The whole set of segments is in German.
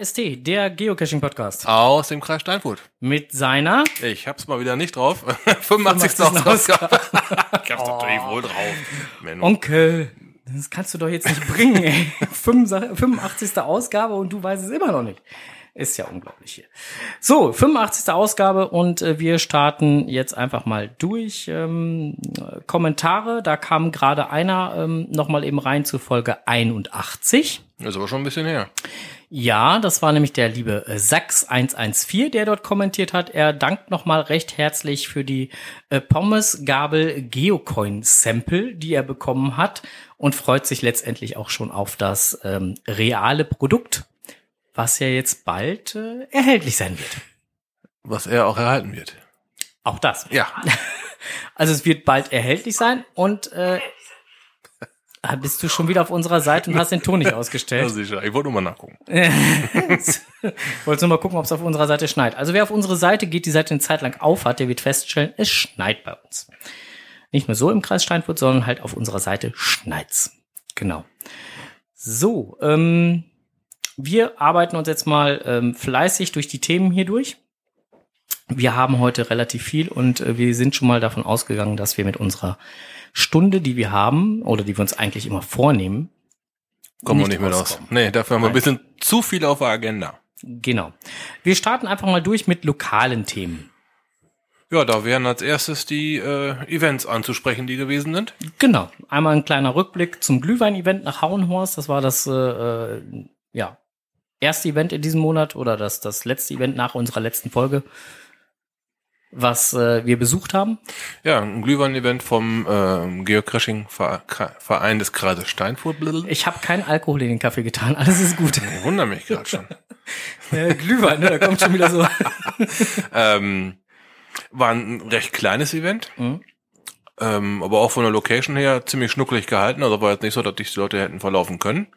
GCKST, der Geocaching-Podcast. Aus dem Kreis Steinfurt. Mit seiner Ich hab's mal wieder nicht drauf. 85. Ausgabe. ich hab's natürlich wohl drauf. Menno. Onkel. Das kannst du doch jetzt nicht bringen, ey. 85. Ausgabe und du weißt es immer noch nicht. Ist ja unglaublich hier. So, 85. Ausgabe und äh, wir starten jetzt einfach mal durch. Ähm, Kommentare, da kam gerade einer ähm, nochmal eben rein zu Folge 81. Ist aber schon ein bisschen her. Ja, das war nämlich der liebe äh, Sachs114, der dort kommentiert hat. Er dankt nochmal recht herzlich für die äh, Pommes-Gabel Geocoin-Sample, die er bekommen hat und freut sich letztendlich auch schon auf das ähm, reale Produkt, was ja jetzt bald äh, erhältlich sein wird. Was er auch erhalten wird. Auch das. Ja. Also es wird bald erhältlich sein und äh, ah, bist du schon wieder auf unserer Seite und hast den Ton nicht Ja, ausgestellt? sicher. Ich wollte nur mal nachgucken. Wolltest nur mal gucken, ob es auf unserer Seite schneit. Also wer auf unsere Seite geht, die Seite eine Zeit lang auf hat, der wird feststellen, es schneit bei uns. Nicht nur so im Kreis Steinfurt, sondern halt auf unserer Seite schneit's. Genau. So, ähm, wir arbeiten uns jetzt mal ähm, fleißig durch die Themen hier durch. Wir haben heute relativ viel und äh, wir sind schon mal davon ausgegangen, dass wir mit unserer Stunde, die wir haben, oder die wir uns eigentlich immer vornehmen, Kommen wir Nicht nicht mehr raus. Nee, dafür haben wir ein bisschen zu viel auf der Agenda. genau. Wir starten einfach mal durch mit lokalen Themen. Ja, da wären als erstes die äh, Events anzusprechen, die gewesen sind. Genau. Einmal ein kleiner Rückblick zum Glühwein-Event nach Hauenhorst. Das war das äh, äh, ja, erste Event in diesem Monat oder das, das letzte Event nach unserer letzten Folge, was äh, wir besucht haben. Ja, ein Glühwein-Event vom äh, Geocaching-Verein des Kreises Steinfurt. Ich habe keinen Alkohol in den Kaffee getan. Alles ist gut. Ich wundere mich gerade schon. äh, Glühwein, ne? da kommt schon wieder so. ähm, war ein recht kleines Event, Mhm. ähm, aber auch von der Location her ziemlich schnuckelig gehalten. Also war jetzt nicht so, dass sich die Leute hätten verlaufen können.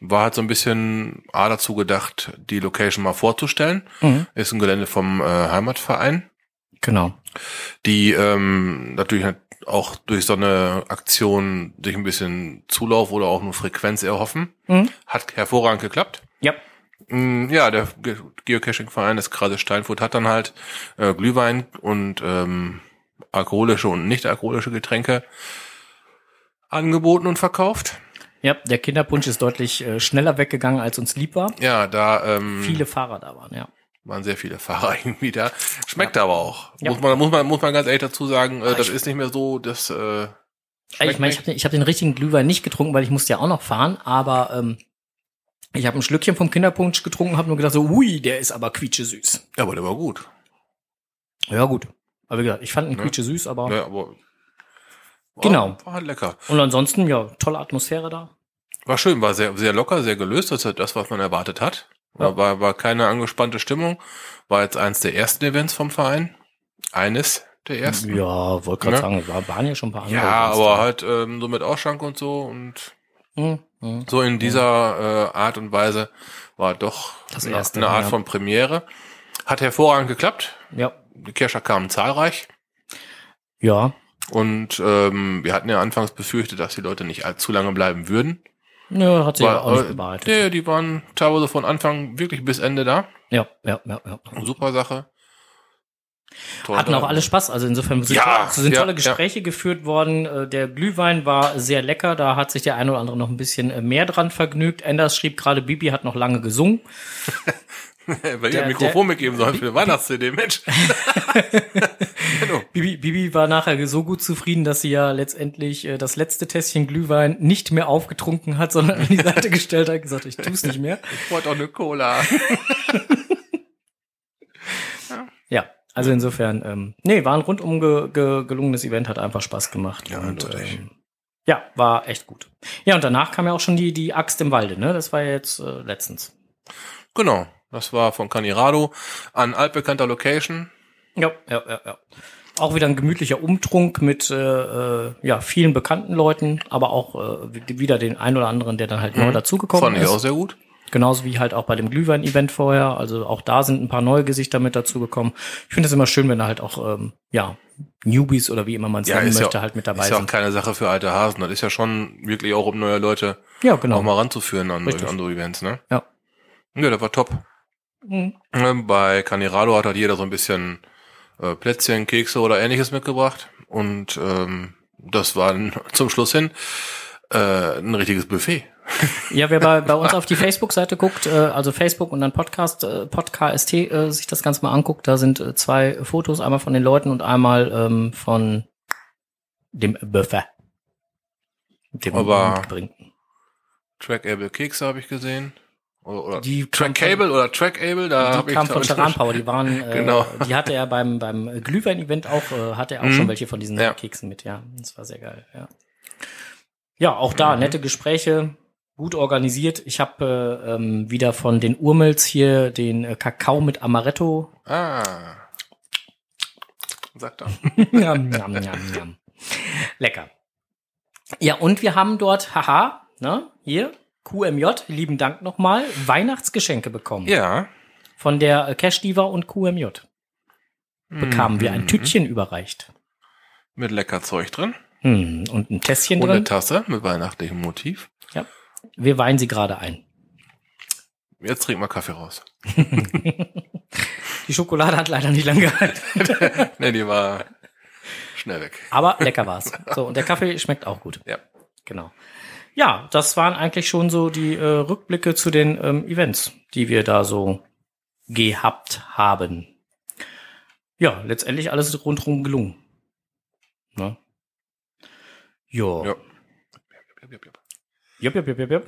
War halt so ein bisschen A dazu gedacht, die Location mal vorzustellen. Mhm. Ist ein Gelände vom äh, Heimatverein, Genau. die ähm, natürlich auch durch so eine Aktion sich ein bisschen Zulauf oder auch nur Frequenz erhoffen. Mhm. Hat hervorragend geklappt. Ja. Mm, Ja, der Ge Geocaching-Verein des Kreises Steinfurt hat dann halt äh, Glühwein und ähm, alkoholische und nicht alkoholische Getränke angeboten und verkauft. Ja, der Kinderpunsch ist deutlich äh, schneller weggegangen, als uns lieb war. Ja, da ähm, Viele Fahrer da waren, ja. Waren sehr viele Fahrer irgendwie da. Schmeckt aber auch. Ja. Muss man muss man muss man ganz ehrlich dazu sagen, äh, Ah, das ist nicht mehr so, das äh, ich meine, ich habe den, ich hab den richtigen Glühwein nicht getrunken, weil ich musste ja auch noch fahren, aber ähm, ich habe ein Schlückchen vom Kinderpunsch getrunken, habe nur gedacht so, ui, der ist aber quietsche süß. ja, aber der war gut. Ja gut. Aber wie gesagt, ich fand ihn Ne? quietsche süß, aber Ja, aber war, Genau. war halt lecker. und ansonsten ja tolle Atmosphäre da. War schön, war sehr, sehr locker, sehr gelöst. Das ist das, was man erwartet hat. Ja. War, war keine angespannte Stimmung. War jetzt eins der ersten Events vom Verein. Eines der ersten. Ja, wollte gerade Ne? sagen, war, waren ja schon ein paar andere. Ja, Events aber da. halt ähm, so mit Ausschank und so und Hm, hm. so in dieser äh, Art und Weise war doch Das eine, erste, eine Art ja. von Premiere. Hat hervorragend geklappt. Ja, Die Kirscher kamen zahlreich. ja, Und ähm, wir hatten ja anfangs befürchtet, dass die Leute nicht allzu lange bleiben würden. Ja hat sich War, auch nicht äh, bewahrheitet. nee, die waren teilweise von Anfang wirklich bis Ende da. Ja, ja, ja, ja. Super Sache. Toll Hatten auch alle Spaß, also insofern sind, Ja, so sind ja, tolle Gespräche geführt worden. Äh, Der Glühwein war sehr lecker, da hat sich der eine oder andere noch ein bisschen äh, mehr dran vergnügt. Enders schrieb gerade, Bibi hat noch lange gesungen. Weil ihr Der- ein Mikrofon mitgeben sollen für eine Weihnachts-CD, Mensch. Genau. Bibi, Bibi war nachher so gut zufrieden, dass sie ja letztendlich äh, das letzte Tässchen Glühwein nicht mehr aufgetrunken hat, sondern an die Seite gestellt hat, gesagt, ich tu's nicht mehr. Ich wollte auch eine Cola. Ja, also insofern, ähm, nee, war ein rundum ge ge gelungenes Event, hat einfach Spaß gemacht. Ja, und, ähm, ja, war echt gut. Ja, und danach kam ja auch schon die, die Axt im Walde, ne? Das war ja jetzt äh, letztens. Genau. Das war von Canirado an altbekannter Location. Ja, ja, ja, ja. Auch wieder ein gemütlicher Umtrunk mit äh, äh, ja, vielen bekannten Leuten, aber auch äh, wieder den ein oder anderen, der dann halt neu dazugekommen Fand ich ist. auch sehr gut. Genauso wie halt auch bei dem Glühwein-Event vorher. Also auch da sind ein paar neue Gesichter mit dazugekommen. Ich finde es immer schön, wenn da halt auch ähm, ja Newbies oder wie immer man es Ja, nennen ist möchte, ja, halt mit dabei ist ja auch sind. keine Sache für alte Hasen. Das ist ja schon wirklich auch, um neue Leute Ja, genau. auch mal ranzuführen an Richtig. andere Events, ne? Ja. Ja, der war top. Mhm. Ähm, Bei Caniralo hat halt jeder so ein bisschen äh, Plätzchen, Kekse oder ähnliches mitgebracht. Und ähm, das war dann zum Schluss hin äh, ein richtiges Buffet. Ja, wer bei, bei uns auf die Facebook-Seite guckt, äh, also Facebook und dann Podcast, äh, Podcast, äh, sich das Ganze mal anguckt, da sind äh, zwei Fotos, einmal von den Leuten und einmal ähm, von dem Buffet. Dem Aber-. Trackable Kekse habe ich gesehen. Oder, oder Die kam Trackable oder Trackable, da Die habe ich von Charan Power, die waren, äh, Genau. die hatte er beim, beim Glühwein-Event auch, äh, hatte er auch Mhm. schon welche von diesen Ja. Keksen mit, ja. Das war sehr geil, ja. Ja, auch da, Mhm. nette Gespräche, gut organisiert. Ich habe äh, ähm, wieder von den Urmels hier den äh, Kakao mit Amaretto. Ah. Sagt er. Njam, njam, njam, njam. Lecker. Ja, und wir haben dort, haha, ne, hier, QMJ, lieben Dank nochmal, Weihnachtsgeschenke bekommen. Ja. Von der äh, Cash Diva und QMJ. Bekamen wir ein Mhm. Tütchen überreicht. Mit lecker Zeug drin. Hm, und ein Tässchen Und eine drin. Tasse mit weihnachtlichem Motiv. Wir weinen sie gerade ein. Jetzt trinken wir Kaffee raus. Die Schokolade hat leider nicht lange gehalten. nee, die war schnell weg. Aber lecker war's. So, und der Kaffee schmeckt auch gut. Ja. Genau. Ja, das waren eigentlich schon so die äh, Rückblicke zu den ähm, Events, die wir da so gehabt haben. Ja, letztendlich alles rundherum gelungen. Ne? Jo. Ja. Jupp, jupp, jupp, jupp, jupp.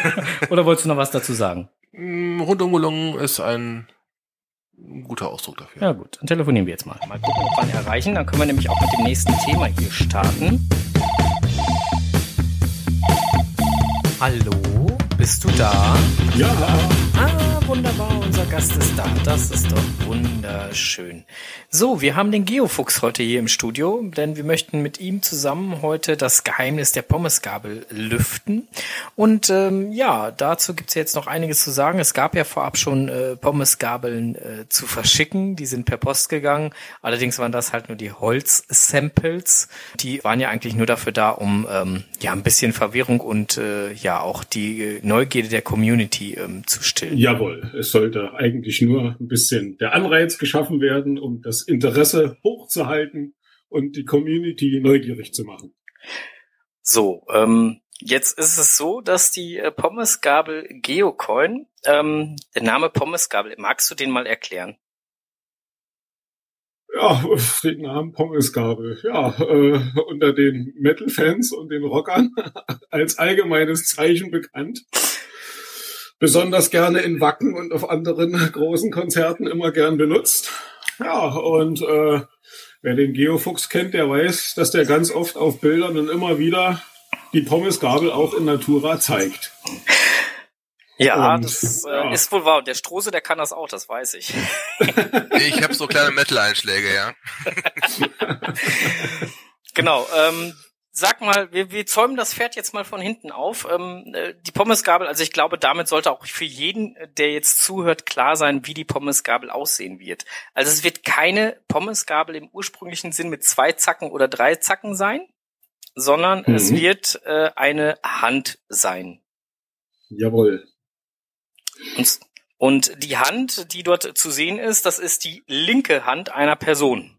Oder wolltest du noch was dazu sagen? Mm, Rundum gelungen ist ein guter Ausdruck dafür. Ja gut, dann telefonieren wir jetzt mal. Mal gucken, ob wir ihn erreichen. Dann können wir nämlich auch mit dem nächsten Thema hier starten. Hallo, bist du da? Ja, wunderbar, unser Gast ist da. Das ist doch wunderschön. So, wir haben den Geofuchs heute hier im Studio, denn wir möchten mit ihm zusammen heute das Geheimnis der Pommesgabel lüften. Und ähm, ja, dazu gibt's jetzt noch einiges zu sagen. Es gab ja vorab schon äh, Pommesgabeln äh, zu verschicken. Die sind per Post gegangen. Allerdings waren das halt nur die Holz-Samples. Die waren ja eigentlich nur dafür da, um ähm, ja ein bisschen Verwirrung und äh, ja auch die äh, Neugierde der Community ähm, zu stillen. jawohl. Es sollte eigentlich nur ein bisschen der Anreiz geschaffen werden, um das Interesse hochzuhalten und die Community neugierig zu machen. So, ähm, jetzt ist es so, dass die äh, Pommesgabel Geocoin, ähm, der Name Pommesgabel, magst du den mal erklären? Ja, den Namen Pommesgabel. Ja, äh, unter den Metal-Fans und den Rockern als allgemeines Zeichen bekannt. Besonders gerne in Wacken und auf anderen großen Konzerten immer gern benutzt. Ja, und äh, wer den Geofuchs kennt, der weiß, dass der ganz oft auf Bildern und immer wieder die Pommesgabel auch in Natura zeigt. Ja, Und, das äh, ja. ist wohl wahr. Und der Strose, der kann das auch, das weiß ich. Ich habe so kleine Metal-Einschläge, ja. Genau. Ähm, sag mal, wir, wir zäumen das Pferd jetzt mal von hinten auf. Ähm, äh, die Pommesgabel, also ich glaube, damit sollte auch für jeden, äh, der jetzt zuhört, klar sein, wie die Pommesgabel aussehen wird. Also es wird keine Pommesgabel im ursprünglichen Sinn mit zwei Zacken oder drei Zacken sein, sondern Mhm. es wird äh, eine Hand sein. Jawohl. Und, und die Hand, die dort zu sehen ist, das ist die linke Hand einer Person.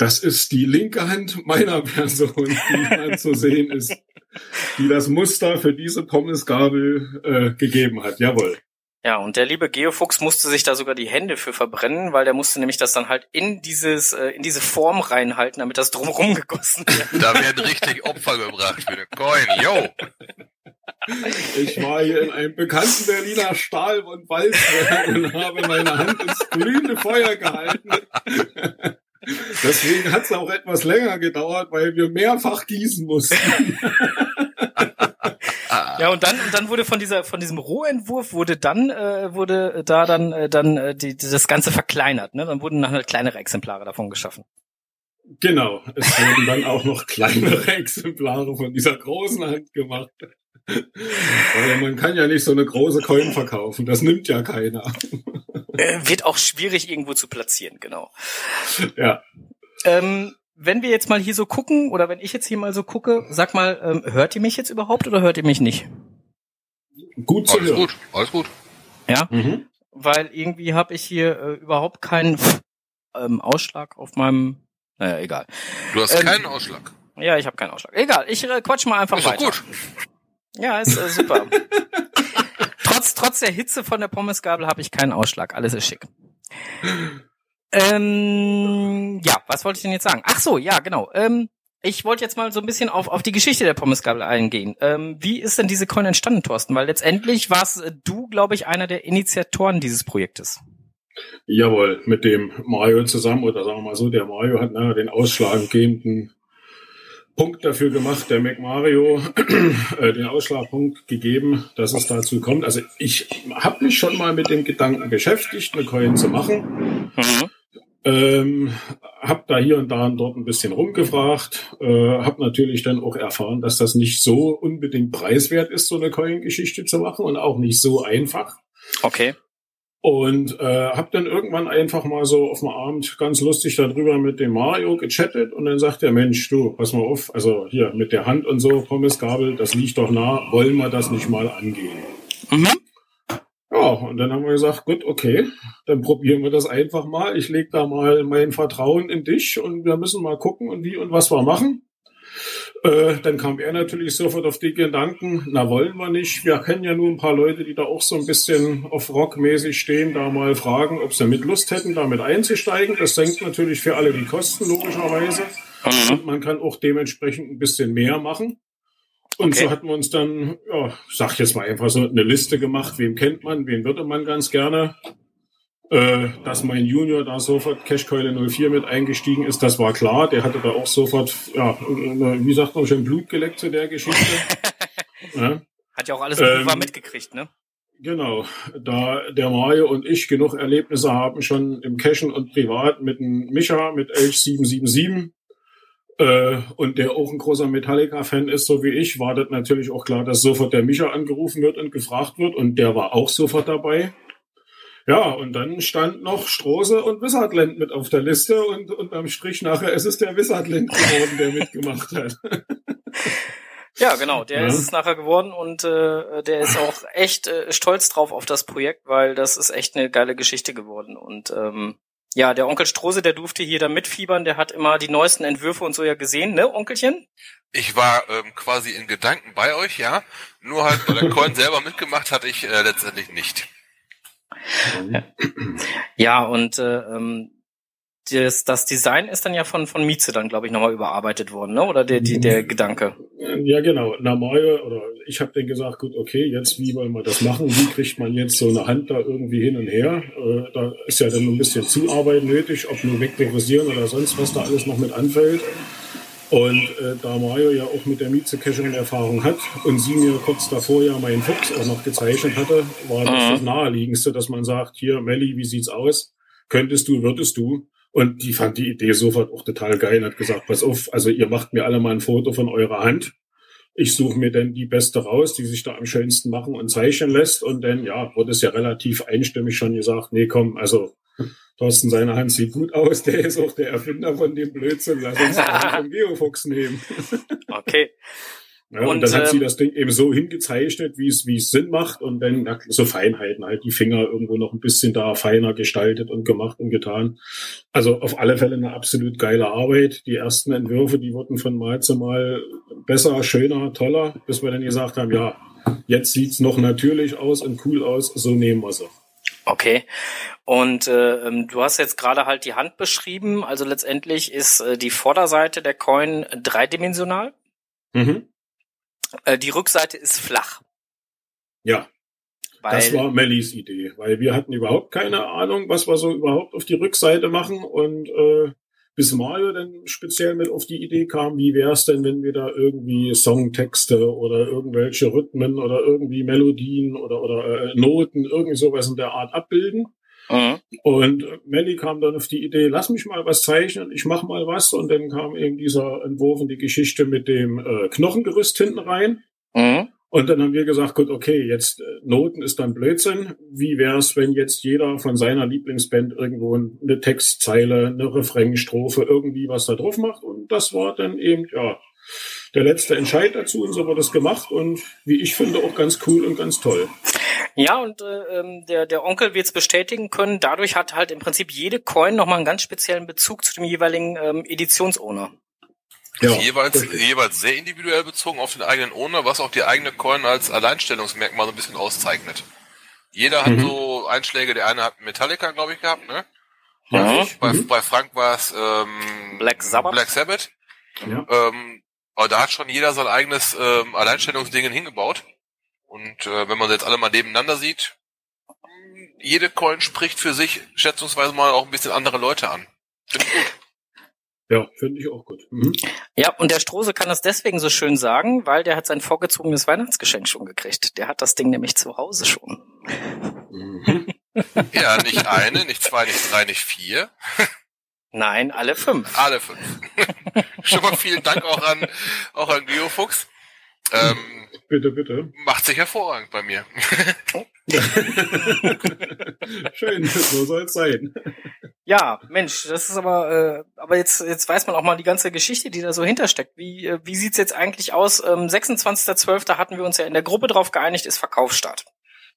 Das ist die linke Hand meiner Person, die da zu sehen ist, die das Muster für diese Pommesgabel äh, gegeben hat. Jawohl. Ja, und der liebe Geofuchs musste sich da sogar die Hände für verbrennen, weil der musste nämlich das dann halt in dieses, äh, in diese Form reinhalten, damit das drumherum gegossen wird. Da werden richtig Opfer gebracht für eine Coin. Yo. Ich war hier in einem bekannten Berliner Stahl- und Walzwerk und habe meine Hand ins glühende Feuer gehalten. Deswegen hat es auch etwas länger gedauert, weil wir mehrfach gießen mussten. Ja, und dann, und dann wurde von dieser, von diesem Rohentwurf wurde dann, äh, wurde da dann, äh, dann äh, die, das Ganze verkleinert. Ne? Dann wurden dann halt kleinere Exemplare davon geschaffen. Genau, es wurden dann auch noch kleinere Exemplare von dieser großen Hand gemacht. Weil man kann ja nicht so eine große Coin verkaufen, das nimmt ja keiner. Äh, wird auch schwierig irgendwo zu platzieren, genau. Ja, Ähm, wenn wir jetzt mal hier so gucken, oder wenn ich jetzt hier mal so gucke, sag mal, ähm, hört ihr mich jetzt überhaupt oder hört ihr mich nicht? gut zu Alles hören. gut, alles gut. Ja, mhm. weil irgendwie habe ich hier äh, überhaupt keinen ähm, Ausschlag auf meinem. Naja, egal. Du hast ähm, keinen Ausschlag. Ja, ich habe keinen Ausschlag. Egal, ich äh, quatsch mal einfach ist weiter. Gut. Ja, ist äh, super. trotz, trotz der Hitze von der Pommesgabel habe ich keinen Ausschlag. Alles ist schick. Ähm, ja, was wollte ich denn jetzt sagen? Ach so, ja, genau. Ähm, ich wollte jetzt mal so ein bisschen auf, auf die Geschichte der Pommesgabel eingehen. Ähm, wie ist denn diese Coin entstanden, Thorsten? Weil letztendlich warst äh, du, glaube ich, einer der Initiatoren dieses Projektes. Jawohl, mit dem Mario zusammen, oder sagen wir mal so, der Mario hat na, den ausschlaggebenden Punkt dafür gemacht, der McMario äh, den Ausschlagpunkt gegeben, dass es dazu kommt. Also ich habe mich schon mal mit dem Gedanken beschäftigt, eine Coin zu machen. Mhm. Ähm, hab da hier und da und dort ein bisschen rumgefragt, äh, hab natürlich dann auch erfahren, dass das nicht so unbedingt preiswert ist, so eine Coin-Geschichte zu machen und auch nicht so einfach. Okay. Und äh, hab dann irgendwann einfach mal so auf dem Abend ganz lustig darüber mit dem Mario gechattet und dann sagt der Mensch, du, pass mal auf, also hier mit der Hand und so, Pommesgabel, das liegt doch nah, wollen wir das nicht mal angehen? Mhm. Ja, und dann haben wir gesagt, gut, okay, dann probieren wir das einfach mal. Ich leg da mal mein Vertrauen in dich und wir müssen mal gucken und wie und was wir machen. Äh, dann kam er natürlich sofort auf die Gedanken, na wollen wir nicht. Wir kennen ja nur ein paar Leute, die da auch so ein bisschen auf Rockmäßig stehen, da mal fragen, ob sie mit Lust hätten, damit einzusteigen. Das senkt natürlich für alle die Kosten, logischerweise. Mhm. Und man kann auch dementsprechend ein bisschen mehr machen. Und okay. so hatten wir uns dann, ja, sag jetzt mal einfach so eine Liste gemacht, wem kennt man, wen würde man ganz gerne. Äh, dass mein Junior da sofort Cashkeule 04 mit eingestiegen ist, das war klar. Der hatte da auch sofort, ja, wie sagt man schon, Blut geleckt zu der Geschichte. ja. Hat ja auch alles ähm, mitgekriegt, ne? Genau, da der Mario und ich genug Erlebnisse haben, schon im Cashen und privat mit dem Micha, mit Elch 777, äh, und der auch ein großer Metallica-Fan ist, so wie ich, war das natürlich auch klar, dass sofort der Micha angerufen wird und gefragt wird und der war auch sofort dabei. Ja, und dann stand noch Strose und Wizardland mit auf der Liste und unterm Strich nachher ist es der Wizardland geworden, der mitgemacht hat. Ja, genau, der ja. ist es nachher geworden und äh, der ist auch echt äh, stolz drauf auf das Projekt, weil das ist echt eine geile Geschichte geworden. Und ähm, ja, der Onkel Strose, der durfte hier da mitfiebern, der hat immer die neuesten Entwürfe und so ja gesehen, ne, Onkelchen? Ich war ähm, quasi in Gedanken bei euch, ja. Nur halt bei der Coin selber mitgemacht hatte ich äh, letztendlich nicht. Ja, und äh, ähm, das, das Design ist dann ja von, von Mieze dann, glaube ich, nochmal überarbeitet worden, ne? Oder der, die, der Gedanke? Ja, genau. Namayo, oder ich habe dann gesagt, gut, okay, jetzt wie wollen wir das machen? Wie kriegt man jetzt so eine Hand da irgendwie hin und her? Äh, da ist ja dann ein bisschen Zuarbeit nötig, ob nur wegdegressieren oder sonst was da alles noch mit anfällt. Und äh, da Mario ja auch mit der Mieze-Caching Erfahrung hat und sie mir kurz davor ja meinen Fuchs auch noch gezeichnet hatte, war das mhm. das naheliegendste, dass man sagt, hier, Melli, wie sieht's aus? Könntest du, würdest du? Und die fand die Idee sofort auch total geil und hat gesagt, pass auf, also ihr macht mir alle mal ein Foto von eurer Hand. Ich suche mir dann die beste raus, die sich da am schönsten machen und zeichnen lässt. Und dann, ja, wurde es ja relativ einstimmig schon gesagt, nee, komm, also Thorsten, seine Hand sieht gut aus, der ist auch der Erfinder von dem Blödsinn, lass uns den Geofox nehmen. okay. Ja, und, und, dann hat ähm, sie das Ding eben so hingezeichnet, wie es, wie es Sinn macht und dann na, so Feinheiten, halt die Finger irgendwo noch ein bisschen da feiner gestaltet und gemacht und getan. Also auf alle Fälle eine absolut geile Arbeit. Die ersten Entwürfe, die wurden von Mal zu Mal besser, schöner, toller, bis wir dann gesagt haben, ja, jetzt sieht's noch natürlich aus und cool aus, so nehmen wir sie. Okay. Und äh, ähm, du hast jetzt gerade halt die Hand beschrieben. Also letztendlich ist äh, die Vorderseite der Coin dreidimensional. Mhm. Äh, die Rückseite ist flach. Ja. Weil, das war Mellies Idee, weil wir hatten überhaupt keine Ahnung, was wir so überhaupt auf die Rückseite machen und äh, bis Mario dann speziell mit auf die Idee kam, wie wäre es denn, wenn wir da irgendwie Songtexte oder irgendwelche Rhythmen oder irgendwie Melodien oder, oder äh, Noten, irgendwie sowas in der Art abbilden. Mhm. Und Melly kam dann auf die Idee, lass mich mal was zeichnen, ich mach mal was. Und dann kam eben dieser Entwurf und die Geschichte mit dem äh, Knochengerüst hinten rein. Mhm. Und dann haben wir gesagt, gut, okay, jetzt äh, Noten ist dann Blödsinn. Wie wär's, wenn jetzt jeder von seiner Lieblingsband irgendwo eine Textzeile, eine Refrainstrophe, irgendwie was da drauf macht? Und das war dann eben, ja, der letzte Entscheid dazu und so wird das gemacht und wie ich finde auch ganz cool und ganz toll. Ja, und äh, ähm, der, der Onkel wird es bestätigen können. Dadurch hat halt im Prinzip jede Coin nochmal einen ganz speziellen Bezug zu dem jeweiligen ähm, Editionsowner. Ja, jeweils, jeweils sehr individuell bezogen auf den eigenen Owner, was auch die eigene Coin als Alleinstellungsmerkmal so ein bisschen auszeichnet. Jeder hat mhm. so Einschläge, der eine hat Metallica, glaube ich, gehabt, ne? Ja. Bei, mhm. bei Frank war es ähm, Black Sabbath. Black Sabbath. Ja. Ähm, aber da hat schon jeder sein eigenes ähm, Alleinstellungsding hingebaut. Und äh, wenn man jetzt alle mal nebeneinander sieht, jede Coin spricht für sich schätzungsweise mal auch ein bisschen andere Leute an. Finde ich gut. Ja, finde ich auch gut. Mhm. Ja, und der Strose kann das deswegen so schön sagen, weil der hat sein vorgezogenes Weihnachtsgeschenk schon gekriegt. Der hat das Ding nämlich zu Hause schon. Mhm. ja, nicht eine, nicht zwei, nicht drei, nicht vier. Nein, alle fünf. Alle fünf. schon mal vielen Dank auch an, auch an Geofuchs. Ähm, bitte, bitte. Macht sich hervorragend bei mir. Schön, so soll es sein. Ja, Mensch, das ist aber, äh, aber jetzt, jetzt weiß man auch mal die ganze Geschichte, die da so hintersteckt. Wie, äh, wie sieht's jetzt eigentlich aus? Ähm, 26.12. hatten wir uns ja in der Gruppe drauf geeinigt, ist Verkaufsstart.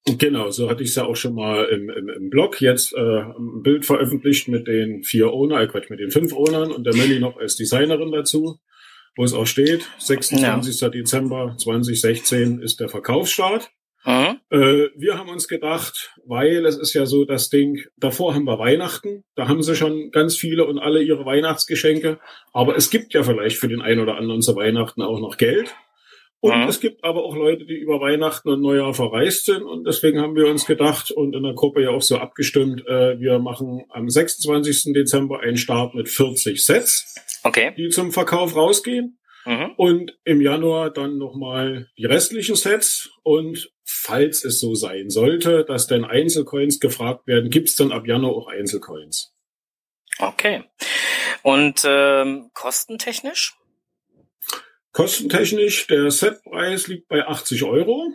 Genau, so hatte ich es ja auch schon mal im, im, im Blog jetzt äh, ein Bild veröffentlicht mit den vier Owner, äh, Quatsch, mit den fünf Ownern und der Melli noch als Designerin dazu wo es auch steht, 26. Ja. Dezember 2016 ist der Verkaufsstart. Mhm. Äh, wir haben uns gedacht, weil es ist ja so das Ding, davor haben wir Weihnachten, da haben sie schon ganz viele und alle ihre Weihnachtsgeschenke, aber es gibt ja vielleicht für den einen oder anderen zu Weihnachten auch noch Geld. Und mhm. es gibt aber auch Leute, die über Weihnachten und Neujahr verreist sind. Und deswegen haben wir uns gedacht und in der Gruppe ja auch so abgestimmt, äh, wir machen am 26. Dezember einen Start mit 40 Sets okay. die zum Verkauf rausgehen. Mhm. Und im Januar dann nochmal die restlichen Sets. Und falls es so sein sollte, dass dann Einzelcoins gefragt werden, gibt's dann ab Januar auch Einzelcoins. Okay. Und ähm, kostentechnisch? Kostentechnisch, der Setpreis liegt bei 80 Euro.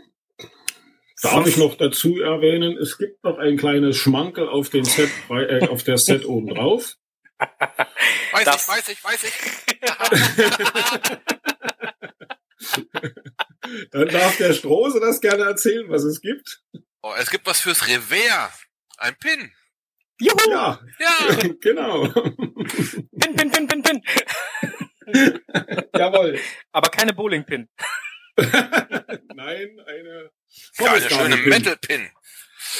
Darf ich noch dazu erwähnen, es gibt noch ein kleines Schmankel auf den Set, äh, auf der Set oben drauf. Weiß das, ich, weiß ich, weiß ich. Dann darf der Strose das gerne erzählen, was es gibt. Oh, es gibt was fürs Revers. Ein Pin. Juhu! Ja, ja. genau. Pin, Pin, Pin, Pin, Pin. Jawohl. Aber keine Bowling-Pin. Nein, eine. Eine schöne Metal-Pin.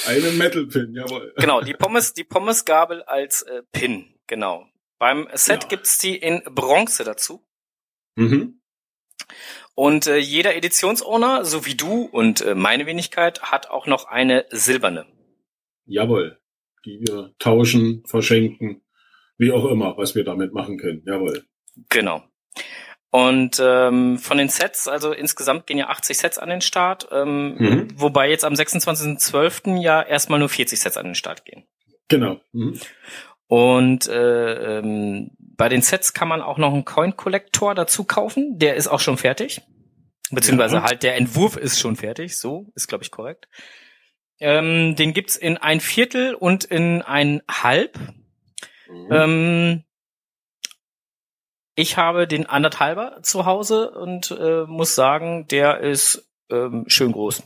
Eine Metal-Pin, jawohl. Genau, die Pommes, die Pommesgabel als äh, Pin. Genau. Beim Set ja. gibt's die in Bronze dazu. Mhm. Und äh, jeder Editionsowner, so wie du und äh, meine Wenigkeit, hat auch noch eine silberne. Jawohl. Die wir tauschen, verschenken, wie auch immer, was wir damit machen können. Jawohl. Genau. Und ähm, von den Sets, also insgesamt gehen ja 80 Sets an den Start, ähm, mhm. wobei jetzt am 26.12. ja erstmal nur 40 Sets an den Start gehen. Genau. Mhm. Und äh, ähm, bei den Sets kann man auch noch einen Coin Collector dazu kaufen. Der ist auch schon fertig. Beziehungsweise ja. halt der Entwurf ist schon fertig. So ist, glaube ich, korrekt. Ähm, den gibt's in ein Viertel und in ein Halb. Mhm. Ähm, ich habe den anderthalber zu Hause und äh, muss sagen, der ist ähm, schön groß.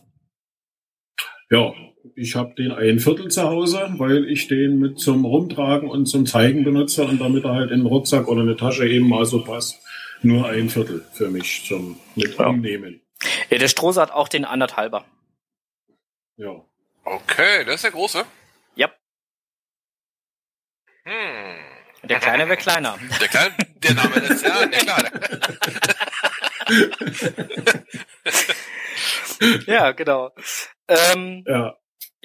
Ja, ich habe den ein Viertel zu Hause, weil ich den mit zum Rumtragen und zum Zeigen benutze und damit er halt in den Rucksack oder eine Tasche eben mal so passt. Nur ein Viertel für mich zum Mitnehmen. Ja, der Strohse hat auch den anderthalber. Ja. Okay, das ist der große? Ja. Hm. Der kleine wäre kleiner. Der kleine, der Name ist ja, der klar. ja, genau. Ähm, ja.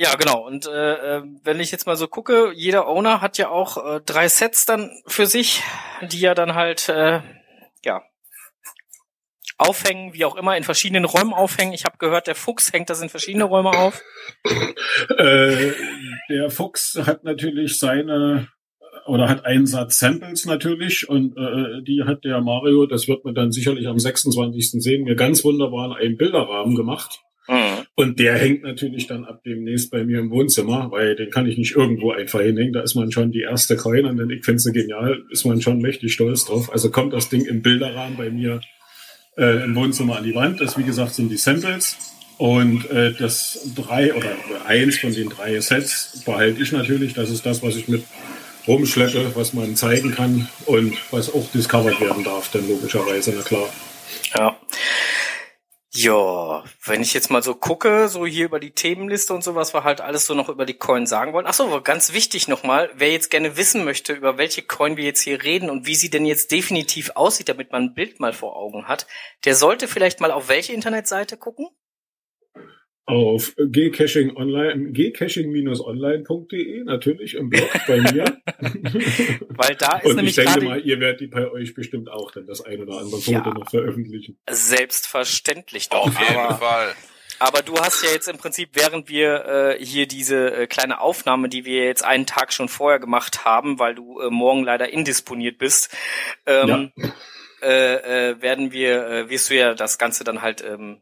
Ja, genau. Und äh, äh, wenn ich jetzt mal so gucke, jeder Owner hat ja auch äh, drei Sets dann für sich, die ja dann halt äh, ja aufhängen, wie auch immer, in verschiedenen Räumen aufhängen. Ich habe gehört, der Fuchs hängt das in verschiedene Räume auf. Äh, der Fuchs hat natürlich seine oder hat einen Satz Samples natürlich und äh, die hat der Mario, das wird man dann sicherlich am 26. sehen, mir ganz wunderbar in einem Bilderrahmen gemacht. Mhm. Und der hängt natürlich dann ab demnächst bei mir im Wohnzimmer, weil den kann ich nicht irgendwo einfach hinhängen. Da ist man schon die erste Coin und ich finde sie genial, ist man schon mächtig stolz drauf. Also kommt das Ding im Bilderrahmen bei mir äh, im Wohnzimmer an die Wand. Das, wie gesagt, sind die Samples. Und äh, das drei oder eins von den drei Sets behalte ich natürlich. Das ist das, was ich mit rumschleppe, was man zeigen kann und was auch discovered werden darf, dann logischerweise, na klar. Ja. Ja, wenn ich jetzt mal so gucke, so hier über die Themenliste und so, was wir halt alles so noch über die Coin sagen wollen. Ach so, ganz wichtig nochmal, wer jetzt gerne wissen möchte, über welche Coin wir jetzt hier reden und wie sie denn jetzt definitiv aussieht, damit man ein Bild mal vor Augen hat, der sollte vielleicht mal auf welche Internetseite gucken? Auf gcaching online, gcaching-online.de, natürlich im Blog bei mir. Weil da ist Und nämlich ich denke mal, ihr werdet die bei euch bestimmt auch dann das ein oder andere Foto Ja. noch veröffentlichen. selbstverständlich doch. Auf jeden aber, Fall. aber du hast ja jetzt im Prinzip, während wir äh, hier diese äh, kleine Aufnahme, die wir jetzt einen Tag schon vorher gemacht haben, weil du äh, morgen leider indisponiert bist, ähm, äh, äh, werden wir, äh, wirst du ja das Ganze dann halt ähm,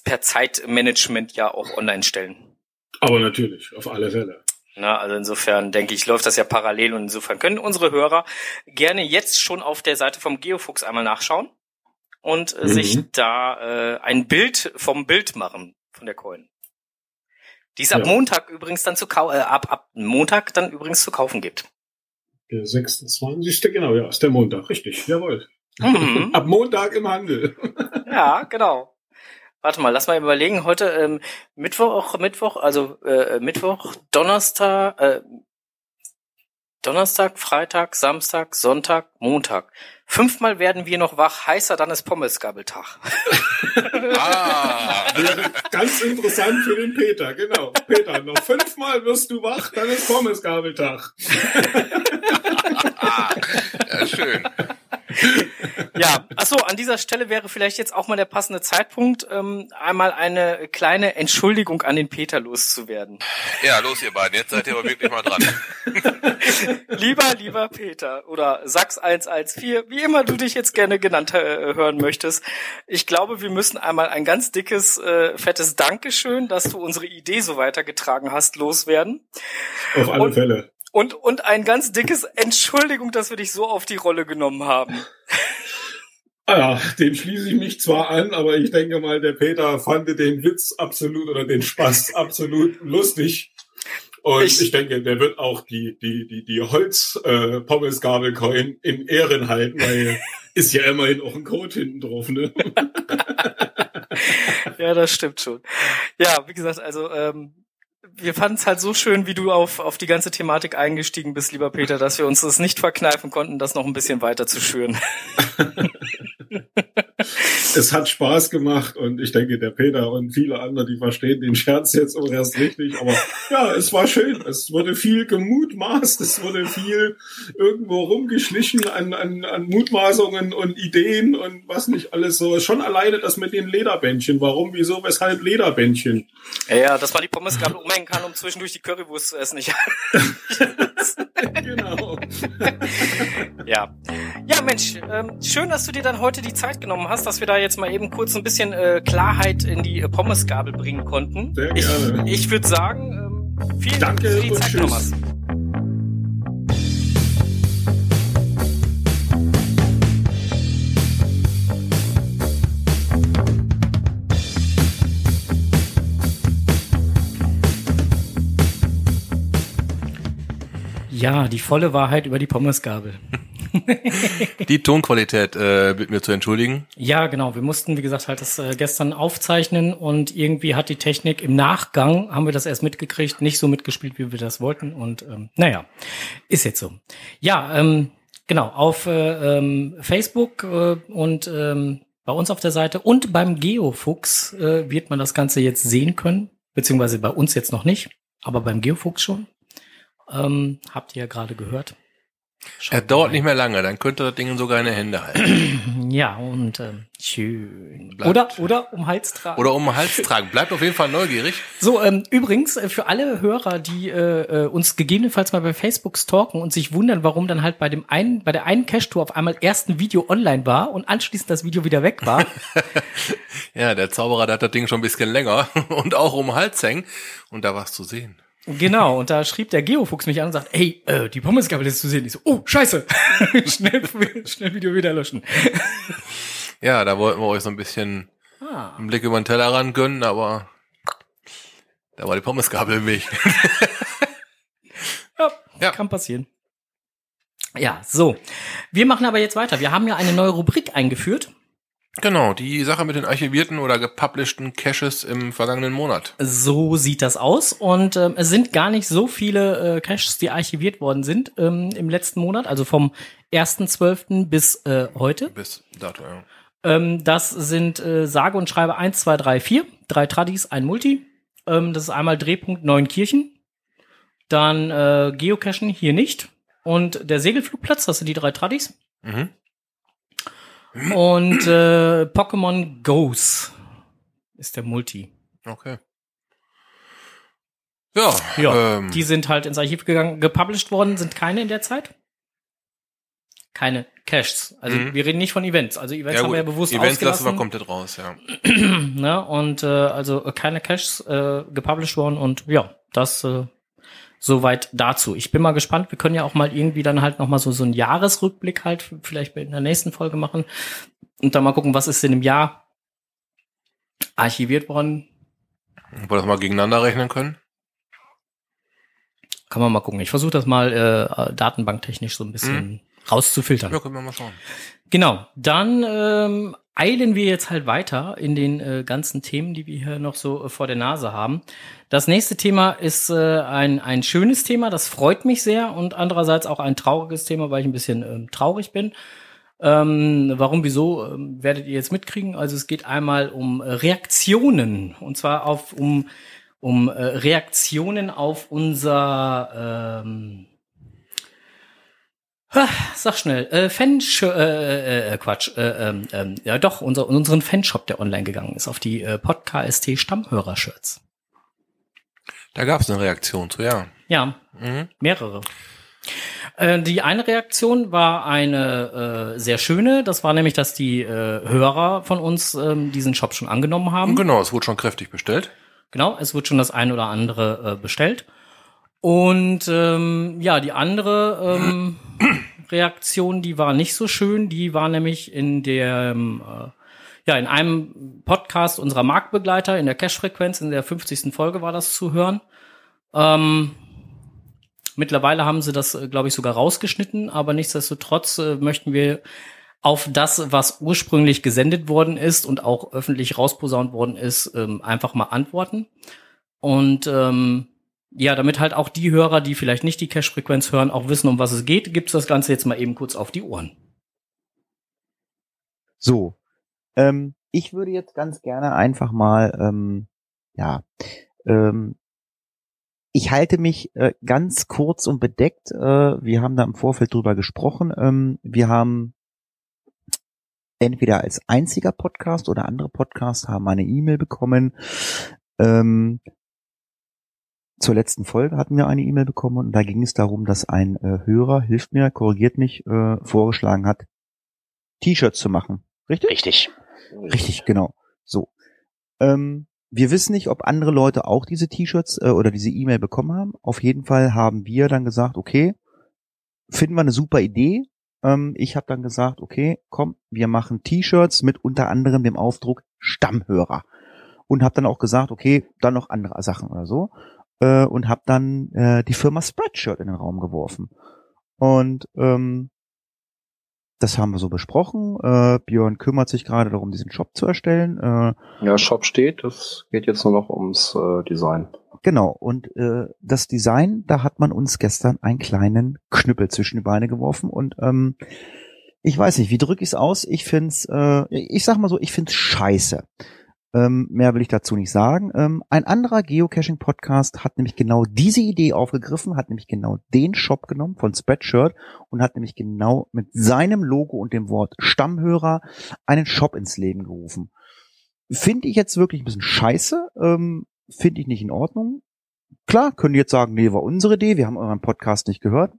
per Zeitmanagement ja auch online stellen. Aber natürlich, auf alle Fälle. Na, also insofern denke ich, läuft das ja parallel und insofern können unsere Hörer gerne jetzt schon auf der Seite vom Geofuchs einmal nachschauen und äh, Mhm. sich da äh, ein Bild vom Bild machen von der Coin. Die es ab Ja. Montag übrigens dann zu kau äh, ab, ab Montag dann übrigens zu kaufen gibt. Der 26. genau, ja, ist der Montag, richtig, jawohl. Mhm. Ab Montag im Handel. ja, genau. Warte mal, lass mal überlegen. Heute ähm, Mittwoch, Mittwoch, also äh, Mittwoch, Donnerstag, äh, Donnerstag, Freitag, Samstag, Sonntag, Montag. Fünfmal werden wir noch wach. Heißer, dann ist Pommesgabeltag. Ah, ganz interessant für den Peter, genau. Peter, noch fünfmal wirst du wach, dann ist Pommesgabeltag. ah, ja, schön. Ja, achso, an dieser Stelle wäre vielleicht jetzt auch mal der passende Zeitpunkt, ähm, einmal eine kleine Entschuldigung an den Peter loszuwerden. Ja, los ihr beiden, jetzt seid ihr aber wirklich mal dran. lieber, lieber Peter oder Sachs 114, wie immer du dich jetzt gerne genannt äh, hören möchtest. Ich glaube, wir müssen einmal ein ganz dickes, äh, fettes Dankeschön, dass du unsere Idee so weitergetragen hast, loswerden. Auf alle Und- Fälle. Und, und ein ganz dickes Entschuldigung, dass wir dich so auf die Rolle genommen haben. Ah ja, dem schließe ich mich zwar an, aber ich denke mal, der Peter fand den Witz absolut oder den Spaß absolut lustig. Und Ich- ich, denke, der wird auch die, die, die, die Holz, äh, in Ehren halten, weil ist ja immerhin auch ein Code hinten drauf, ne? Ja, das stimmt schon. Ja, wie gesagt, also ähm, wir fanden es halt so schön, wie du auf, auf die ganze Thematik eingestiegen bist, lieber Peter, dass wir uns das nicht verkneifen konnten, das noch ein bisschen weiter zu schüren. Es hat Spaß gemacht und ich denke, der Peter und viele andere, die verstehen den Scherz jetzt auch erst richtig. Aber ja, es war schön. Es wurde viel gemutmaßt, es wurde viel irgendwo rumgeschlichen an, an, an Mutmaßungen und Ideen und was nicht alles so. Schon alleine das mit den Lederbändchen. Warum, wieso, weshalb Lederbändchen? Ja, dass man die Pommesgabel umhängen kann, um zwischendurch die Currywurst zu essen. Ich, genau. ja. Ja, Mensch, ähm, schön, dass du dir dann heute die Zeit genommen hast, dass wir da jetzt mal eben kurz ein bisschen äh, Klarheit in die äh, Pommesgabel bringen konnten. Sehr ich gerne. ich würde sagen, ähm, vielen Dank, Danke dass du dir die Zeit genommen tschüss. hast. Ja, die volle Wahrheit über die Pommesgabel. Die Tonqualität äh, mit mir zu entschuldigen. Ja, genau. Wir mussten, wie gesagt, halt das äh, gestern aufzeichnen und irgendwie hat die Technik im Nachgang, haben wir das erst mitgekriegt, nicht so mitgespielt, wie wir das wollten. Und ähm, naja, ist jetzt so. Ja, ähm, genau, auf äh, ähm, Facebook äh, und ähm, bei uns auf der Seite und beim Geofuchs äh, wird man das Ganze jetzt sehen können, beziehungsweise bei uns jetzt noch nicht, aber beim Geofuchs schon. Ähm, habt ihr ja gerade gehört. Schaut Er dauert rein. nicht mehr lange, dann könnte das Ding sogar in der Hände halten. Ja, und ähm, schön. Bleibt. Oder, oder um Hals tragen. Oder um Hals tragen. Bleibt auf jeden Fall neugierig. So, ähm, übrigens, äh, für alle Hörer, die äh, äh, uns gegebenenfalls mal bei Facebook stalken und sich wundern, warum dann halt bei dem einen, bei der einen Cache-Tour auf einmal erst ein Video online war und anschließend das Video wieder weg war. Ja, der Zauberer, der hat das Ding schon ein bisschen länger und auch um Hals hängen. Und da war's zu sehen. Genau, und da schrieb der Geofuchs mich an und sagt, ey, äh, die Pommesgabel ist zu sehen. Ich so, oh, scheiße. schnell, schnell Video wieder löschen. Ja, da wollten wir euch so ein bisschen Ah. einen Blick über den Tellerrand gönnen, aber da war die Pommesgabel im Weg. Ja, Ja. kann passieren. Ja, so. Wir machen aber jetzt weiter. Wir haben ja eine neue Rubrik eingeführt. Genau, die Sache mit den archivierten oder gepublisheden Caches im vergangenen Monat. So sieht das aus. Und ähm, es sind gar nicht so viele äh, Caches, die archiviert worden sind ähm, im letzten Monat, also vom 1.12. bis äh, heute. Bis dato, ja. Ähm, das sind äh, sage und schreibe 1, 2, 3, 4. Drei Tradis, ein Multi. Ähm, das ist einmal Drehpunkt Neunkirchen. Dann äh, Geocachen hier nicht. Und der Segelflugplatz, das sind die drei Tradis. Mhm. Und äh, Pokémon Goes ist der Multi. Okay. Ja, Ja, ähm, die sind halt ins Archiv gegangen. Gepublished worden sind keine in der Zeit. Keine Caches. Also Mhm. wir reden nicht von Events. Also Events ja, haben wir ja bewusst Events lassen wir ausgelassen. komplett raus, ja. ne? Und äh, also keine Caches äh, gepublished worden und ja, das äh, soweit dazu. Ich bin mal gespannt. Wir können ja auch mal irgendwie dann halt noch mal so so einen Jahresrückblick halt vielleicht in der nächsten Folge machen und dann mal gucken, was ist denn im Jahr archiviert worden. Ob wir das mal gegeneinander rechnen können? Kann man mal gucken. Ich versuche das mal äh, datenbanktechnisch so ein bisschen rauszufiltern. Ja, können wir mal schauen. Genau, dann ähm, eilen wir jetzt halt weiter in den äh, ganzen Themen, die wir hier noch so äh, vor der Nase haben. Das nächste Thema ist äh, ein, ein schönes Thema, das freut mich sehr und andererseits auch ein trauriges Thema, weil ich ein bisschen ähm, traurig bin. Ähm, warum, wieso, ähm, werdet ihr jetzt mitkriegen. Also es geht einmal um äh, Reaktionen und zwar auf um um äh, Reaktionen auf unser ähm, Sag schnell, äh, Fan äh, äh, Quatsch, äh, ähm, ähm, ja doch, unser, unseren Fanshop, der online gegangen ist, auf die äh, Podcast Stammhörer-Shirts. Da gab es eine Reaktion zu, ja. Ja, Mhm. mehrere. Äh, die eine Reaktion war eine äh, sehr schöne, das war nämlich, dass die äh, Hörer von uns ähm, diesen Shop schon angenommen haben. Genau, es wurde schon kräftig bestellt. Genau, es wird schon das ein oder andere äh, bestellt. Und ähm, ja, die andere ähm, Reaktion, die war nicht so schön. Die war nämlich in der, äh, ja, in einem Podcast unserer Marktbegleiter, in der Cash-Frequenz, in der 50. Folge war das zu hören. Ähm, mittlerweile haben sie das, glaube ich, sogar rausgeschnitten, aber nichtsdestotrotz äh, möchten wir auf das, was ursprünglich gesendet worden ist und auch öffentlich rausposaunt worden ist, ähm, einfach mal antworten. Und ähm, ja, damit halt auch die Hörer, die vielleicht nicht die Cash-Frequenz hören, auch wissen, um was es geht, gibt's das Ganze jetzt mal eben kurz auf die Ohren. So, ähm, ich würde jetzt ganz gerne einfach mal, ähm, ja, ähm, ich halte mich äh, ganz kurz und bedeckt. Äh, wir haben da im Vorfeld drüber gesprochen. Ähm, wir haben entweder als einziger Podcast oder andere Podcasts haben eine E-Mail bekommen. Ähm, zur letzten Folge hatten wir eine E-Mail bekommen und da ging es darum, dass ein äh, Hörer, hilft mir, korrigiert mich, äh, vorgeschlagen hat, T-Shirts zu machen. Richtig? Richtig. Richtig, genau. So. Ähm, wir wissen nicht, ob andere Leute auch diese T-Shirts äh, oder diese E-Mail bekommen haben. Auf jeden Fall haben wir dann gesagt, okay, finden wir eine super Idee. Ähm, ich habe dann gesagt, okay, komm, wir machen T-Shirts mit unter anderem dem Aufdruck Stammhörer. Und habe dann auch gesagt, okay, dann noch andere Sachen oder so. Äh, und habe dann äh, die Firma Spreadshirt in den Raum geworfen. Und ähm, das haben wir so besprochen. Äh, Björn kümmert sich gerade darum, diesen Shop zu erstellen. Äh, Ja, Shop steht, das geht jetzt nur noch ums äh, Design. genau. Und äh, das Design, da hat man uns gestern einen kleinen Knüppel zwischen die Beine geworfen. Und ähm, ich weiß nicht, wie drücke ich es aus? Ich find's, äh, ich sag mal so, ich find's scheiße. Ähm, mehr will ich dazu nicht sagen. Ähm, ein anderer Geocaching-Podcast hat nämlich genau diese Idee aufgegriffen, hat nämlich genau den Shop genommen von Spreadshirt und hat nämlich genau mit seinem Logo und dem Wort Stammhörer einen Shop ins Leben gerufen. Finde ich jetzt wirklich ein bisschen scheiße, ähm, finde ich nicht in Ordnung. Klar, können jetzt sagen, nee, war unsere Idee, wir haben euren Podcast nicht gehört.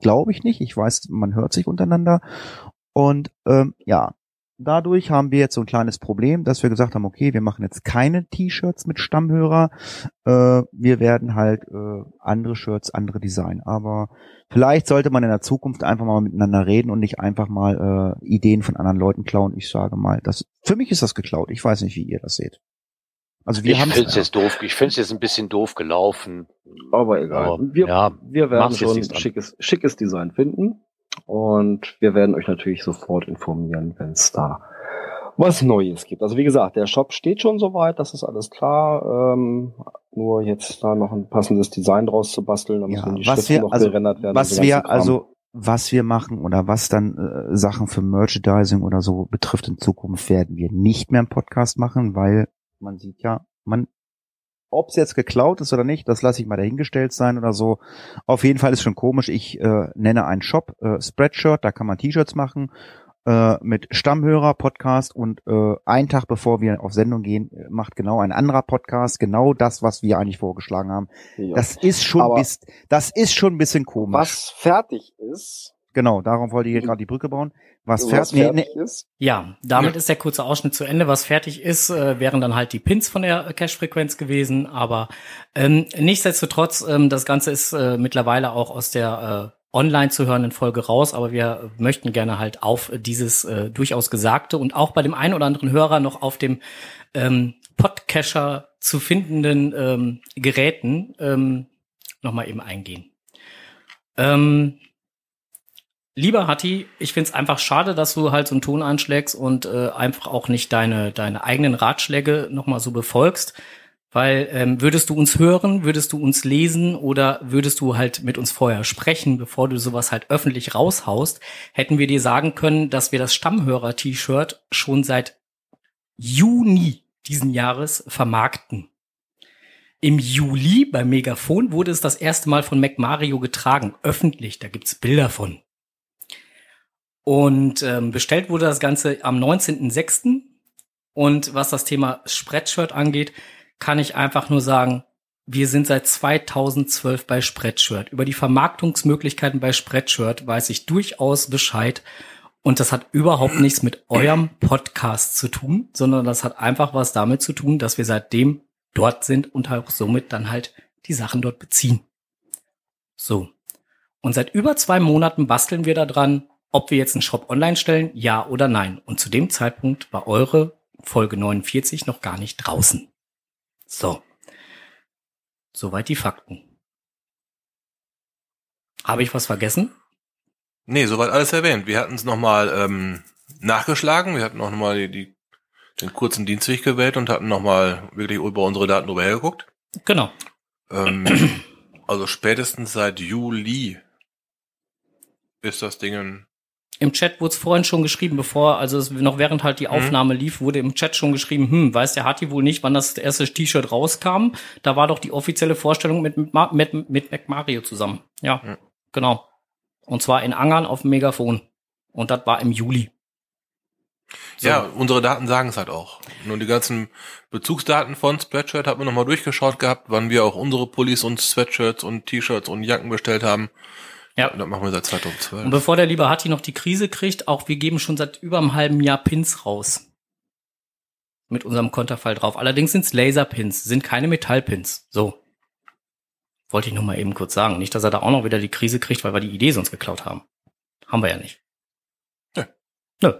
Glaube ich nicht. Ich weiß, man hört sich untereinander. Und ähm, ja, dadurch haben wir jetzt so ein kleines Problem, dass wir gesagt haben, okay, wir machen jetzt keine T-Shirts mit Stammhörer. Äh, wir werden halt äh, andere Shirts, andere Design. Aber vielleicht sollte man in der Zukunft einfach mal miteinander reden und nicht einfach mal äh, Ideen von anderen Leuten klauen. Ich sage mal, das für mich ist das geklaut. Ich weiß nicht, wie ihr das seht. Also wir ich haben finde es jetzt doof. Ich finde es jetzt ein bisschen doof gelaufen. Aber egal. Aber, wir, ja, wir werden schon ein schickes, schickes Design finden. Und wir werden euch natürlich sofort informieren, wenn es da was Neues gibt. Also wie gesagt, der Shop steht schon soweit, das ist alles klar. Ähm, nur jetzt da noch ein passendes Design draus zu basteln, dann ja, die was wir, noch also, gerendert werden. Was wir also was wir machen oder was dann äh, Sachen für Merchandising oder so betrifft in Zukunft werden wir nicht mehr im Podcast machen, weil man sieht ja, man ob es jetzt geklaut ist oder nicht, das lasse ich mal dahingestellt sein oder so. Auf jeden Fall ist schon komisch. Ich äh, nenne einen Shop äh, Spreadshirt, da kann man T-Shirts machen äh, mit Stammhörer Podcast und äh, einen Tag bevor wir auf Sendung gehen, äh, macht genau ein anderer Podcast genau das, was wir eigentlich vorgeschlagen haben. Ja. Das ist schon bis, das ist schon ein bisschen komisch. Was fertig ist. Genau, darum wollte ich hier gerade die Brücke bauen. Was, was fertig nee, ist? Ja, damit ja. ist der kurze Ausschnitt zu Ende. Was fertig ist, äh, wären dann halt die Pins von der Cache-Frequenz gewesen. Aber ähm, nichtsdestotrotz, ähm, das Ganze ist äh, mittlerweile auch aus der äh, online zu hörenden Folge raus, aber wir möchten gerne halt auf dieses äh, durchaus Gesagte und auch bei dem einen oder anderen Hörer noch auf dem ähm, Podcacher zu findenden ähm, Geräten ähm, nochmal eben eingehen. Ähm, Lieber Hatti, ich find's einfach schade, dass du halt so einen Ton anschlägst und äh, einfach auch nicht deine, deine eigenen Ratschläge nochmal so befolgst. Weil ähm, würdest du uns hören, würdest du uns lesen oder würdest du halt mit uns vorher sprechen, bevor du sowas halt öffentlich raushaust, hätten wir dir sagen können, dass wir das Stammhörer-T-Shirt schon seit Juni diesen Jahres vermarkten. Im Juli beim Megafon wurde es das erste Mal von Mac Mario getragen, öffentlich, da gibt's Bilder von. Und ähm, bestellt wurde das Ganze am 19.06. Und was das Thema Spreadshirt angeht, kann ich einfach nur sagen, wir sind seit 2012 bei Spreadshirt. Über die Vermarktungsmöglichkeiten bei Spreadshirt weiß ich durchaus Bescheid. Und das hat überhaupt nichts mit eurem Podcast zu tun, sondern das hat einfach was damit zu tun, dass wir seitdem dort sind und auch somit dann halt die Sachen dort beziehen. So. Und seit über zwei Monaten basteln wir da dran, ob wir jetzt einen Shop online stellen, ja oder nein. Und zu dem Zeitpunkt war eure Folge 49 noch gar nicht draußen. So. Soweit die Fakten. Habe ich was vergessen? Nee, soweit alles erwähnt. Wir hatten es nochmal ähm, nachgeschlagen. Wir hatten auch nochmal die, die, den kurzen Dienstweg gewählt und hatten nochmal wirklich über unsere Daten drüber hergeguckt. Genau. Ähm, also spätestens seit Juli ist das Ding im Chat wurde es vorhin schon geschrieben, bevor, also es, noch während halt die mhm. Aufnahme mhm. lief, wurde im Chat schon geschrieben, hm, weiß der Hatti wohl nicht, wann das erste T-Shirt rauskam. Da war doch die offizielle Vorstellung mit, mit, mit, mit Mac Mario zusammen. Ja, mhm. genau. Und zwar in Angern auf dem Megafon. Und das war im Juli. So. Ja, unsere Daten sagen es halt auch. Nur die ganzen Bezugsdaten von Spreadshirt hat man nochmal durchgeschaut gehabt, wann wir auch unsere Pullis und Sweatshirts und T-Shirts und Jacken bestellt haben. Ja. Das machen wir seit 2012. Und bevor der liebe Hatti noch die Krise kriegt, auch wir geben schon seit über einem halben Jahr Pins raus. Mit unserem Konterfall drauf. Allerdings sind's Laserpins, sind keine Metallpins. So. Wollte ich noch mal eben kurz sagen. Nicht, dass er da auch noch wieder die Krise kriegt, weil wir die Idee sonst geklaut haben. Haben wir ja nicht. Nö. Nö.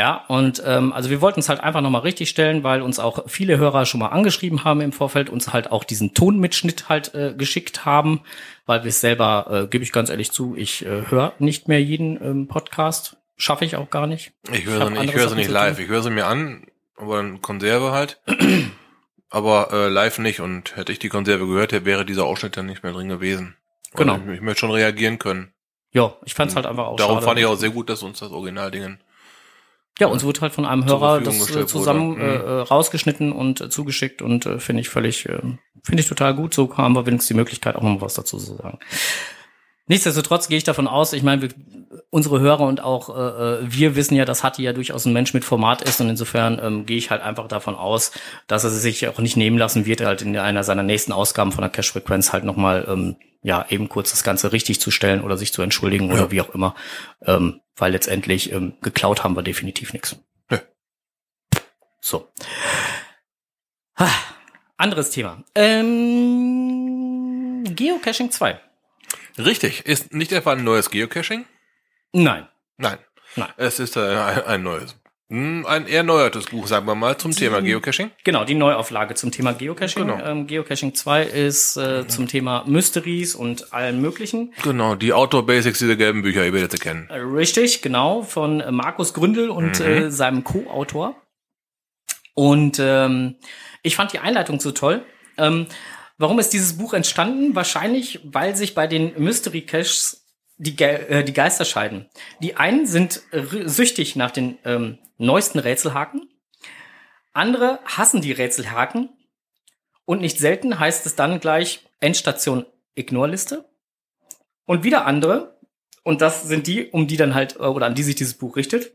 Ja, und ähm, also wir wollten es halt einfach nochmal richtig stellen, weil uns auch viele Hörer schon mal angeschrieben haben im Vorfeld, uns halt auch diesen Tonmitschnitt halt äh, geschickt haben, weil wir es selber, äh, gebe ich ganz ehrlich zu, ich äh, höre nicht mehr jeden ähm, Podcast. Schaffe ich auch gar nicht. Ich höre sie ich höre sie nicht live. Ich höre sie mir an, aber dann Konserve halt. aber äh, live nicht. Und hätte ich die Konserve gehört, wäre dieser Ausschnitt dann nicht mehr drin gewesen. Genau. Ich, ich, möchte schon reagieren können. Ja, ich fand es halt einfach auch Darum schade. fand ich auch sehr gut, dass uns das Original-Dingen ja, uns wurde halt von einem Hörer das äh, zusammen äh, mhm. äh, rausgeschnitten und äh, zugeschickt und äh, finde ich völlig, äh, finde ich total gut. So haben wir wenigstens die Möglichkeit, auch noch was dazu zu sagen. Nichtsdestotrotz gehe ich davon aus, ich meine, wir, unsere Hörer und auch äh, äh, wir wissen ja, dass Hatti ja durchaus ein Mensch mit Format ist und insofern ähm, gehe ich halt einfach davon aus, dass er sich auch nicht nehmen lassen wird, halt in einer seiner nächsten Ausgaben von der Cash-Frequenz halt nochmal ähm, ja, eben kurz das Ganze richtig zu stellen oder sich zu entschuldigen ja. oder wie auch immer. Ähm, weil letztendlich ähm, geklaut haben wir definitiv nichts. Ja. So. Ha, anderes Thema. Ähm, Geocaching 2. Richtig. Ist nicht etwa ein neues Geocaching? Nein. Nein. Nein. Es ist ein, ein neues ein eher neuertes Buch, sagen wir mal, zum Thema Geocaching. Genau, die Neuauflage zum Thema Geocaching. Genau. Ähm, Geocaching 2 ist äh, zum Thema Mysteries und allen möglichen. Genau, die Outdoor Basics, diese gelben Bücher, ihr werdet sie kennen. Äh, richtig, genau, von äh, Markus Gründel und mhm. äh, seinem Co-Autor. Und ähm, ich fand die Einleitung so toll. Ähm, warum ist dieses Buch entstanden? Wahrscheinlich, weil sich bei den Mystery Caches die, Ge äh, die Geister scheiden. Die einen sind süchtig nach den ähm, neuesten Rätselhaken. Andere hassen die Rätselhaken. Und nicht selten heißt es dann gleich Endstation Ignore-Liste. Und wieder andere, und das sind die, um die dann halt, oder an die sich dieses Buch richtet,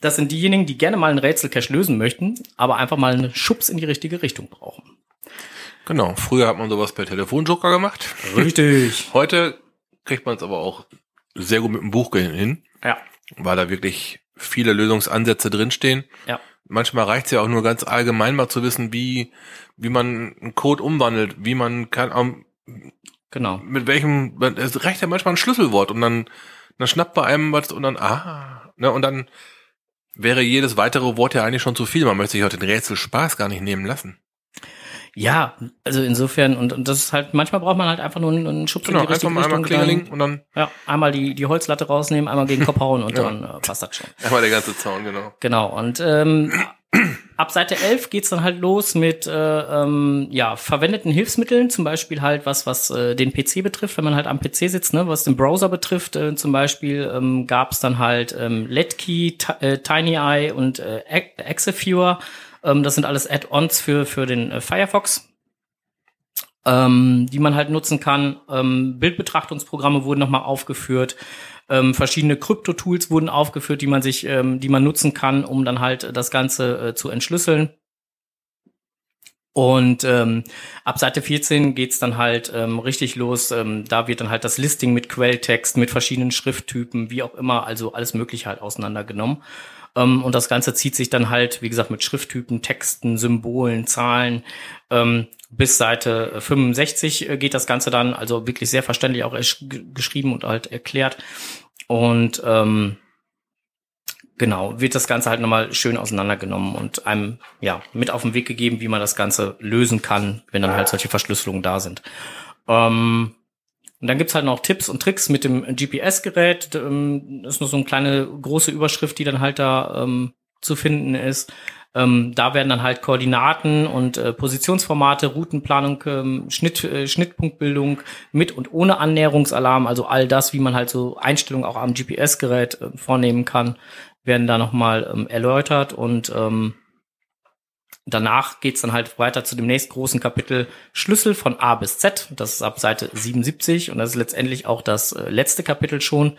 das sind diejenigen, die gerne mal einen Rätselcache lösen möchten, aber einfach mal einen Schubs in die richtige Richtung brauchen. Genau, früher hat man sowas per Telefonjoker gemacht. Richtig. Heute kriegt man es aber auch sehr gut mit dem Buch hin. Ja. Weil da wirklich viele Lösungsansätze drinstehen. Ja. Manchmal reicht es ja auch nur ganz allgemein mal zu wissen, wie, wie man einen Code umwandelt, wie man kann, um, genau. Mit welchem, es reicht ja manchmal ein Schlüsselwort und dann, dann schnappt bei einem was und dann, ah, ne, und dann wäre jedes weitere Wort ja eigentlich schon zu viel. Man möchte sich heute den Rätsel Spaß gar nicht nehmen lassen. Ja, also insofern, und, und das ist halt, manchmal braucht man halt einfach nur einen, einen Schubs genau, in die richtige Richtung. Einmal dann, und dann. Ja, einmal die, die Holzlatte rausnehmen, einmal gegen Kopf hauen und ja. dann äh, passt das schon. Einmal der ganze Zaun, genau. Genau, und ähm, ab Seite 11 geht's dann halt los mit äh, ähm, ja, verwendeten Hilfsmitteln, zum Beispiel halt was, was äh, den PC betrifft, wenn man halt am PC sitzt, ne, was den Browser betrifft, äh, zum Beispiel ähm, gab's dann halt ähm, LedKey, äh, TinyEye und äh, Exeviewer ähm, das sind alles Add-ons für, für den äh, Firefox. Ähm, die man halt nutzen kann. Ähm, Bildbetrachtungsprogramme wurden nochmal aufgeführt. Ähm, verschiedene Krypto-Tools wurden aufgeführt, die man sich, ähm, die man nutzen kann, um dann halt das Ganze äh, zu entschlüsseln. Und ähm, ab Seite 14 geht's dann halt ähm, richtig los. Ähm, da wird dann halt das Listing mit Quelltext, mit verschiedenen Schrifttypen, wie auch immer, also alles Mögliche halt auseinandergenommen. Ähm, und das Ganze zieht sich dann halt, wie gesagt, mit Schrifttypen, Texten, Symbolen, Zahlen. Ähm, bis Seite 65 äh, geht das Ganze dann, also wirklich sehr verständlich auch geschrieben und halt erklärt. Und ähm, genau, wird das Ganze halt nochmal schön auseinandergenommen und einem ja mit auf den Weg gegeben, wie man das Ganze lösen kann, wenn dann halt solche Verschlüsselungen da sind. Ähm, und dann gibt's halt noch Tipps und Tricks mit dem GPS-Gerät. Ähm, das ist nur so eine kleine große Überschrift, die dann halt da ähm, zu finden ist. Ähm, da werden dann halt Koordinaten und äh, Positionsformate, Routenplanung, ähm, Schnitt, äh, Schnittpunktbildung mit und ohne Annäherungsalarm, also all das, wie man halt so Einstellungen auch am GPS-Gerät äh, vornehmen kann, werden da nochmal ähm, erläutert und ähm, danach geht's dann halt weiter zu dem nächsten großen Kapitel Schlüssel von A bis Z. Das ist ab Seite 77 und das ist letztendlich auch das äh, letzte Kapitel schon.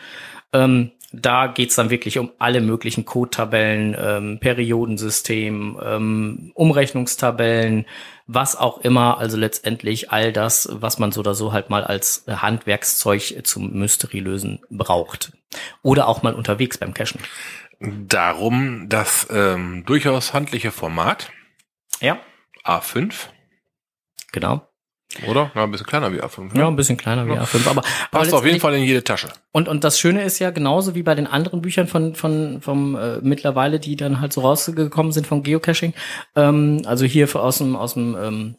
Ähm, da geht's dann wirklich um alle möglichen Code-Tabellen, ähm, Periodensystem, ähm, Umrechnungstabellen, was auch immer. Also letztendlich all das, was man so oder so halt mal als Handwerkszeug zum Mystery-Lösen braucht. Oder auch mal unterwegs beim Cachen. Darum das ähm, durchaus handliche Format ja. A5. Genau. Oder? Ja, ein bisschen kleiner wie A5. Ne? Ja, ein bisschen kleiner wie A5. Aber, Passt auf jeden Fall in jede Tasche. Und, und das Schöne ist ja genauso wie bei den anderen Büchern von, von, vom, äh, mittlerweile, die dann halt so rausgekommen sind vom Geocaching. Ähm, also hier aus dem, aus dem, ähm,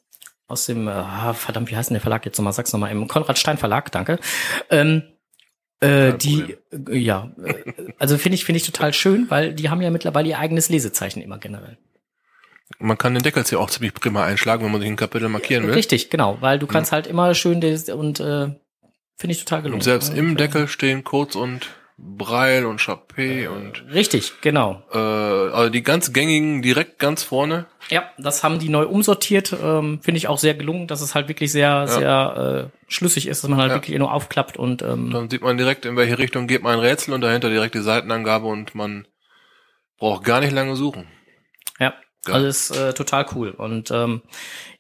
aus dem, äh, verdammt, wie heißt denn der Verlag jetzt nochmal? Sag's nochmal, im Konrad Stein Verlag, danke. Ähm, äh, die, äh, ja, äh, also finde ich, finde ich total schön, weil die haben ja mittlerweile ihr eigenes Lesezeichen immer generell. Man kann den Deckel ja auch ziemlich prima einschlagen, wenn man sich ein Kapitel markieren will. Richtig, genau, weil du kannst ja. halt immer schön das und äh, finde ich total gelungen. Und selbst ja, im Deckel stehen Codes und Braille und Chappé und richtig, genau. Äh, also die ganz gängigen direkt ganz vorne. Ja, das haben die neu umsortiert, ähm, finde ich auch sehr gelungen, dass es halt wirklich sehr ja. sehr äh, schlüssig ist, dass man halt ja. wirklich nur aufklappt und ähm, dann sieht man direkt in welche Richtung geht mein Rätsel und dahinter direkt die Seitenangabe und man braucht gar nicht lange suchen. Ja, Geil. Also ist äh, total cool. Und ähm,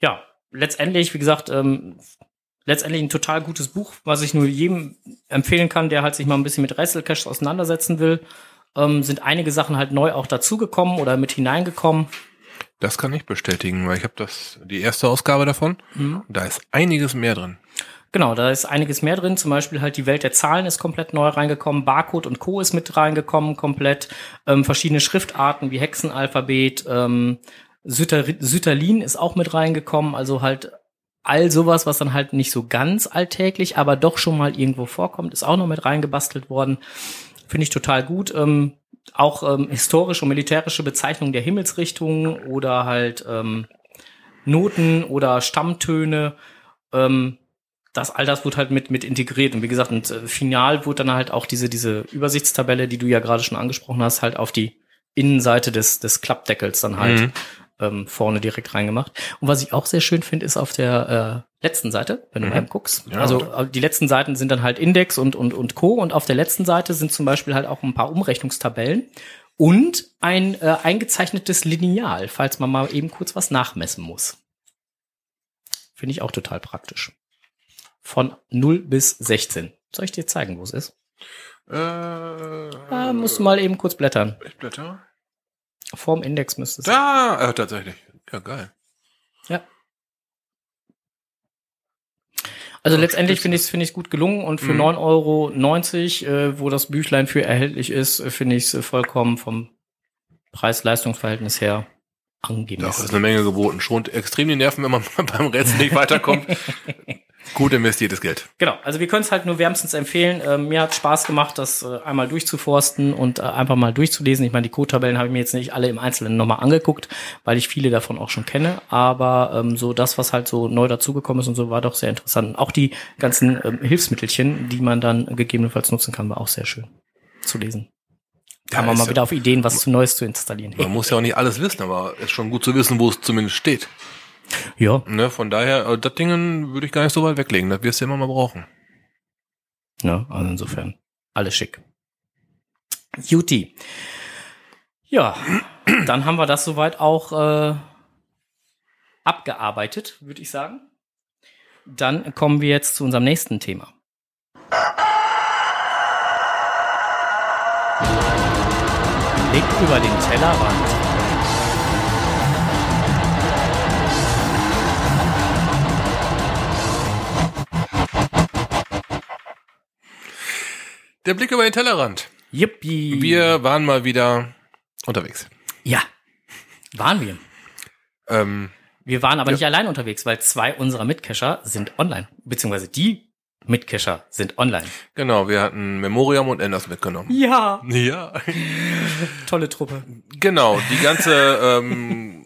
ja, letztendlich, wie gesagt, ähm, letztendlich ein total gutes Buch, was ich nur jedem empfehlen kann, der halt sich mal ein bisschen mit Wrestle-Caches auseinandersetzen will. Ähm, sind einige Sachen halt neu auch dazugekommen oder mit hineingekommen. Das kann ich bestätigen, weil ich habe das die erste Ausgabe davon. Mhm. Da ist einiges mehr drin. Genau, da ist einiges mehr drin. Zum Beispiel halt die Welt der Zahlen ist komplett neu reingekommen. Barcode und Co. ist mit reingekommen komplett. Ähm, verschiedene Schriftarten wie Hexenalphabet. Ähm, Sütterlin ist auch mit reingekommen. Also halt all sowas, was dann halt nicht so ganz alltäglich, aber doch schon mal irgendwo vorkommt, ist auch noch mit reingebastelt worden. Finde ich total gut. Ähm, auch ähm, historische und militärische Bezeichnungen der Himmelsrichtungen oder halt ähm, Noten oder Stammtöne. Ähm, das all das wird halt mit mit integriert und wie gesagt und äh, final wurde dann halt auch diese diese Übersichtstabelle, die du ja gerade schon angesprochen hast, halt auf die Innenseite des des Klappdeckels dann halt mhm ähm, vorne direkt reingemacht. Und was ich auch sehr schön finde, ist auf der äh, letzten Seite, wenn du mhm. mal guckst. Ja, also oder? Äh, die letzten Seiten sind dann halt Index und, und, und Co. Und auf der letzten Seite sind zum Beispiel halt auch ein paar Umrechnungstabellen und ein äh, eingezeichnetes Lineal, falls man mal eben kurz was nachmessen muss. Finde ich auch total praktisch. Von 0 bis 16. Soll ich dir zeigen, wo es ist? Äh, ah, musst du mal eben kurz blättern. Ich blätter. Vorm Index müsste es Da, äh, tatsächlich. Ja, geil. Ja. Also letztendlich finde ich es finde ich gut gelungen und für mhm. 9,90 Euro, äh, wo das Büchlein für erhältlich ist, äh, finde ich es äh, vollkommen vom Preis-Leistungs-Verhältnis her angemessen. Doch, ist eine Menge geboten. Schont extrem die Nerven, wenn man beim Rätsel nicht weiterkommt. Gut investiertes Geld. Genau, also wir können es halt nur wärmstens empfehlen. Äh, mir hat Spaß gemacht, das äh, einmal durchzuforsten und äh, einfach mal durchzulesen. Ich meine, die Code-Tabellen habe ich mir jetzt nicht alle im Einzelnen nochmal angeguckt, weil ich viele davon auch schon kenne. Aber ähm, so das, was halt so neu dazugekommen ist und so, war doch sehr interessant. auch die ganzen ähm, Hilfsmittelchen, die man dann gegebenenfalls nutzen kann, war auch sehr schön zu lesen. Kann man mal wieder auf Ideen, was zu Neues zu installieren. Man muss ja auch nicht alles wissen, aber es ist schon gut zu wissen, wo es zumindest steht. Ja. Ne, von daher, äh, das Ding würde ich gar nicht so weit weglegen. Das wirst du immer mal brauchen. Ja, also insofern. Alles schick. Juti. Ja, dann haben wir das soweit auch äh, abgearbeitet, würde ich sagen. Dann kommen wir jetzt zu unserem nächsten Thema. Blick über den Tellerrand. Der Blick über den Tellerrand. Yippie. Wir waren mal wieder unterwegs. Ja, waren wir. Ähm, wir waren aber ja. nicht allein unterwegs, weil zwei unserer Mitcacher sind online, beziehungsweise die Mitcacher sind online. Genau, wir hatten Memoriam und Enders mitgenommen. Ja. Ja. Tolle Truppe. Genau, die ganze ähm,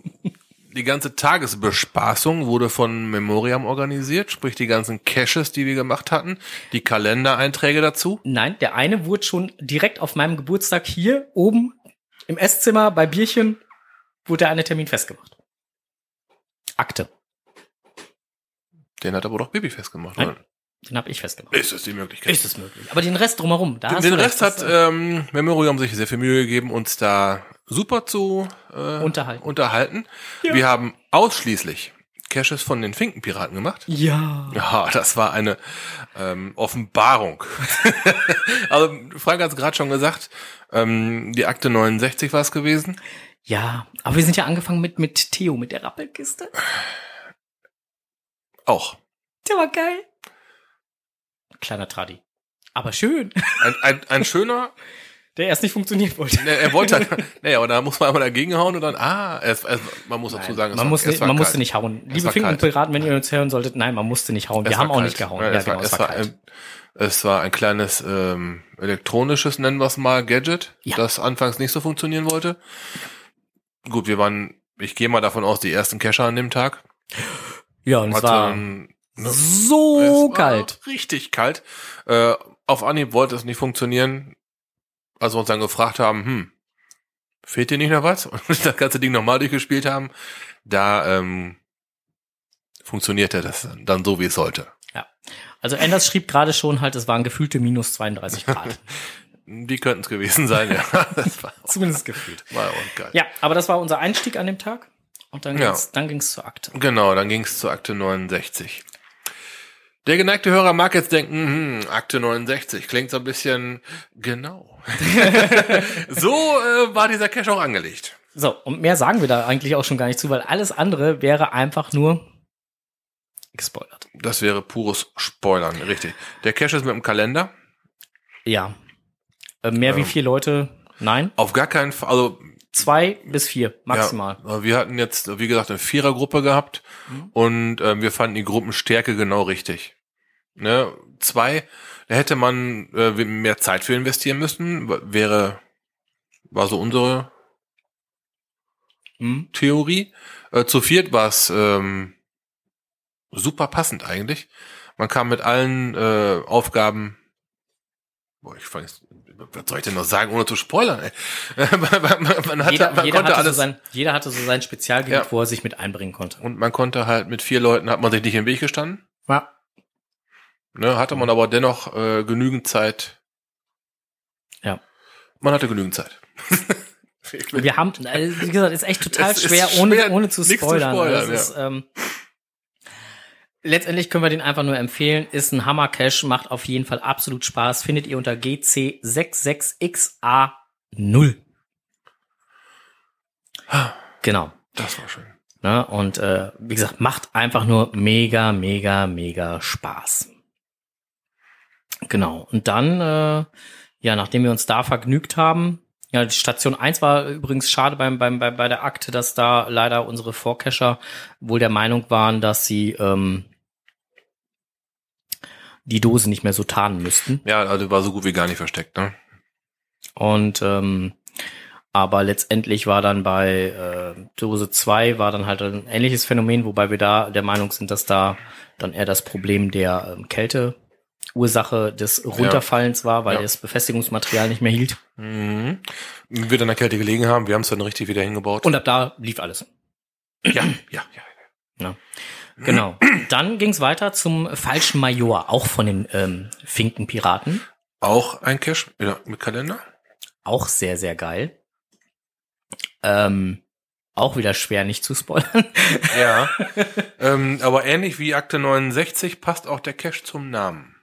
die ganze Tagesbespaßung wurde von Memoriam organisiert, sprich die ganzen Caches, die wir gemacht hatten, die Kalendereinträge dazu. Nein, der eine wurde schon direkt auf meinem Geburtstag hier oben im Esszimmer bei Bierchen wurde der eine Termin festgemacht. Akte. Den hat aber doch Baby festgemacht, Nein, oder? Den habe ich festgemacht. Ist es die Möglichkeit? Ist es möglich. Aber den Rest drumherum, da Den, den Rest hat ähm, Memoriam sich sehr viel Mühe gegeben, uns da super zu äh, unterhalten. unterhalten. Ja. Wir haben ausschließlich Caches von den Finkenpiraten gemacht. Ja. Ja, das war eine ähm, Offenbarung. also Frank hat es gerade schon gesagt, ähm, die Akte 69 war es gewesen. Ja, aber wir sind ja angefangen mit, mit Theo, mit der Rappelkiste. Auch. Der war geil. Kleiner Tradi. Aber schön. Ein, ein, ein schöner, der erst nicht funktioniert wollte. Nee, er wollte, halt, naja, aber da muss man einmal dagegen hauen und dann, ah, es, es, man muss dazu sagen, es man, war, muss nicht, man musste nicht hauen. Es Liebe Fink und Piraten, wenn ihr uns hören solltet, nein, man musste nicht hauen. Wir haben auch nicht gehauen. Ja, ja, es, war, es, war, ein, es war ein kleines ähm, elektronisches, nennen wir es mal, Gadget, ja. das anfangs nicht so funktionieren wollte. Gut, wir waren, ich gehe mal davon aus, die ersten Cacher an dem Tag. Ja, und es war ein, ne, so kalt. Richtig kalt. Äh, auf Anhieb wollte es nicht funktionieren als wir uns dann gefragt haben, hm, fehlt dir nicht noch was? Und das ganze Ding nochmal durchgespielt haben, da ähm, funktionierte das dann so, wie es sollte. Ja. Also Anders schrieb gerade schon halt, es waren gefühlte minus 32 Grad. Die könnten es gewesen sein, ja. Zumindest gefühlt. War auch geil. Ja, aber das war unser Einstieg an dem Tag. Und dann ging's, ja. dann ging's zur Akte. Genau, dann ging's zur Akte 69. Der geneigte Hörer mag jetzt denken, hm, Akte 69 klingt so ein bisschen genau. so äh, war dieser Cache auch angelegt. So, und mehr sagen wir da eigentlich auch schon gar nicht zu, weil alles andere wäre einfach nur gespoilert. Das wäre pures Spoilern, richtig. Der Cache ist mit dem Kalender. Ja. Äh, mehr ähm, wie vier Leute, nein. Auf gar keinen Fall, also zwei bis vier maximal. Ja, wir hatten jetzt, wie gesagt, eine Vierergruppe gehabt mhm. und äh, wir fanden die Gruppenstärke genau richtig. Ne? Zwei, da hätte man äh, mehr Zeit für investieren müssen, wäre, war so unsere mhm. Theorie. Äh, zu viert war es ähm, super passend eigentlich. Man kam mit allen äh, Aufgaben Boah, ich fand was soll ich denn noch sagen, ohne zu spoilern? Ey? man, hatte, jeder, man jeder konnte hatte alles. So sein, jeder hatte so sein Spezialgebiet, ja. wo er sich mit einbringen konnte. Und man konnte halt mit vier Leuten hat man sich nicht im Weg gestanden. Ja. Ne, hatte man aber dennoch äh, genügend Zeit. Ja. Man hatte genügend Zeit. Wir haben, also, wie gesagt, ist echt total ist schwer, schwer, ohne, ohne zu spoilern. Zu spoilern ja. ist, ähm, letztendlich können wir den einfach nur empfehlen. Ist ein Hammer Cache, macht auf jeden Fall absolut Spaß. Findet ihr unter GC66XA0. Genau. Das war schön. Ne? Und äh, wie gesagt, macht einfach nur mega, mega, mega Spaß. Genau. Und dann, äh, ja, nachdem wir uns da vergnügt haben, ja, die Station 1 war übrigens schade beim, beim, bei, bei der Akte, dass da leider unsere Vorcacher wohl der Meinung waren, dass sie ähm, die Dose nicht mehr so tarnen müssten. Ja, also war so gut wie gar nicht versteckt, ne? Und ähm, aber letztendlich war dann bei äh, Dose 2 war dann halt ein ähnliches Phänomen, wobei wir da der Meinung sind, dass da dann eher das Problem der ähm, Kälte Ursache des Runterfallens ja. war, weil ja. das Befestigungsmaterial nicht mehr hielt. Mhm. Wir dann der Kälte gelegen haben, wir haben es dann richtig wieder hingebaut. Und ab da lief alles. Ja, ja, ja. ja. Genau. Dann ging es weiter zum falschen Major, auch von den ähm, Finkenpiraten. Auch ein Cash ja, mit Kalender. Auch sehr, sehr geil. Ähm, auch wieder schwer nicht zu spoilern. Ja. ähm, aber ähnlich wie Akte 69 passt auch der Cache zum Namen.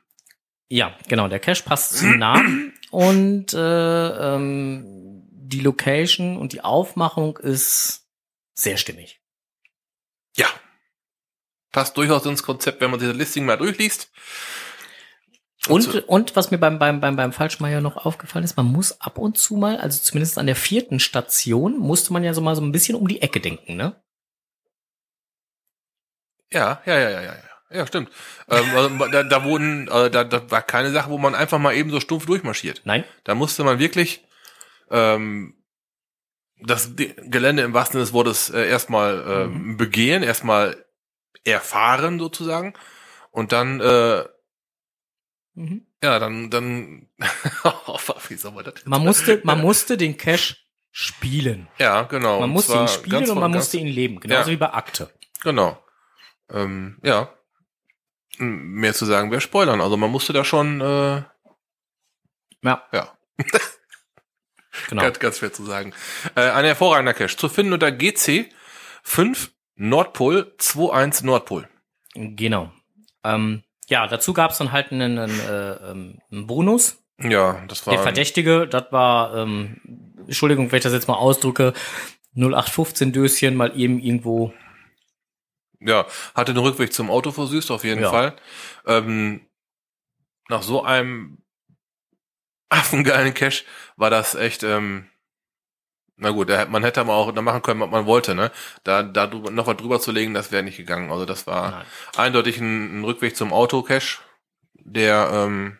Ja, genau. Der Cache passt zum Namen und äh, ähm, die Location und die Aufmachung ist sehr stimmig. Ja, passt durchaus ins Konzept, wenn man diese Listing mal durchliest. Und, und, und was mir beim, beim, beim, beim Falschmeier noch aufgefallen ist, man muss ab und zu mal, also zumindest an der vierten Station, musste man ja so mal so ein bisschen um die Ecke denken, ne? Ja, ja, ja, ja, ja. Ja, stimmt. Ähm, also, da, da wurden, äh, da, da war keine Sache, wo man einfach mal eben so stumpf durchmarschiert. Nein. Da musste man wirklich ähm, das Gelände im wahrsten Sinne des Wortes äh, erstmal äh, mhm. begehen, erstmal erfahren sozusagen. Und dann, äh, mhm. ja, dann, dann, wie soll man das? Man musste, man musste den Cache spielen. Ja, genau. Man musste ihn spielen und man musste ihn leben, genauso ja. wie bei Akte. Genau. Ähm, ja. Mehr zu sagen wäre Spoilern. Also man musste da schon, äh, ja. Ja. genau. ganz, ganz schwer zu sagen. Äh, ein hervorragender Cache. Zu finden unter GC 5 Nordpol 2-1 Nordpol. Genau. Ähm, ja, dazu gab es dann halt einen, einen, äh, ähm, einen Bonus. Ja, das war. Der Verdächtige, das war, ähm, Entschuldigung, wenn ich das jetzt mal ausdrücke, 0815 Döschen mal eben irgendwo. Ja, hatte den Rückweg zum Auto versüßt, auf jeden ja. Fall. Ähm, nach so einem affengeilen Cash war das echt, ähm, na gut, man hätte aber auch da machen können, was man wollte, ne? Da, da noch was drüber zu legen, das wäre nicht gegangen. Also das war Nein. eindeutig ein, ein, Rückweg zum Auto-Cache, der ähm,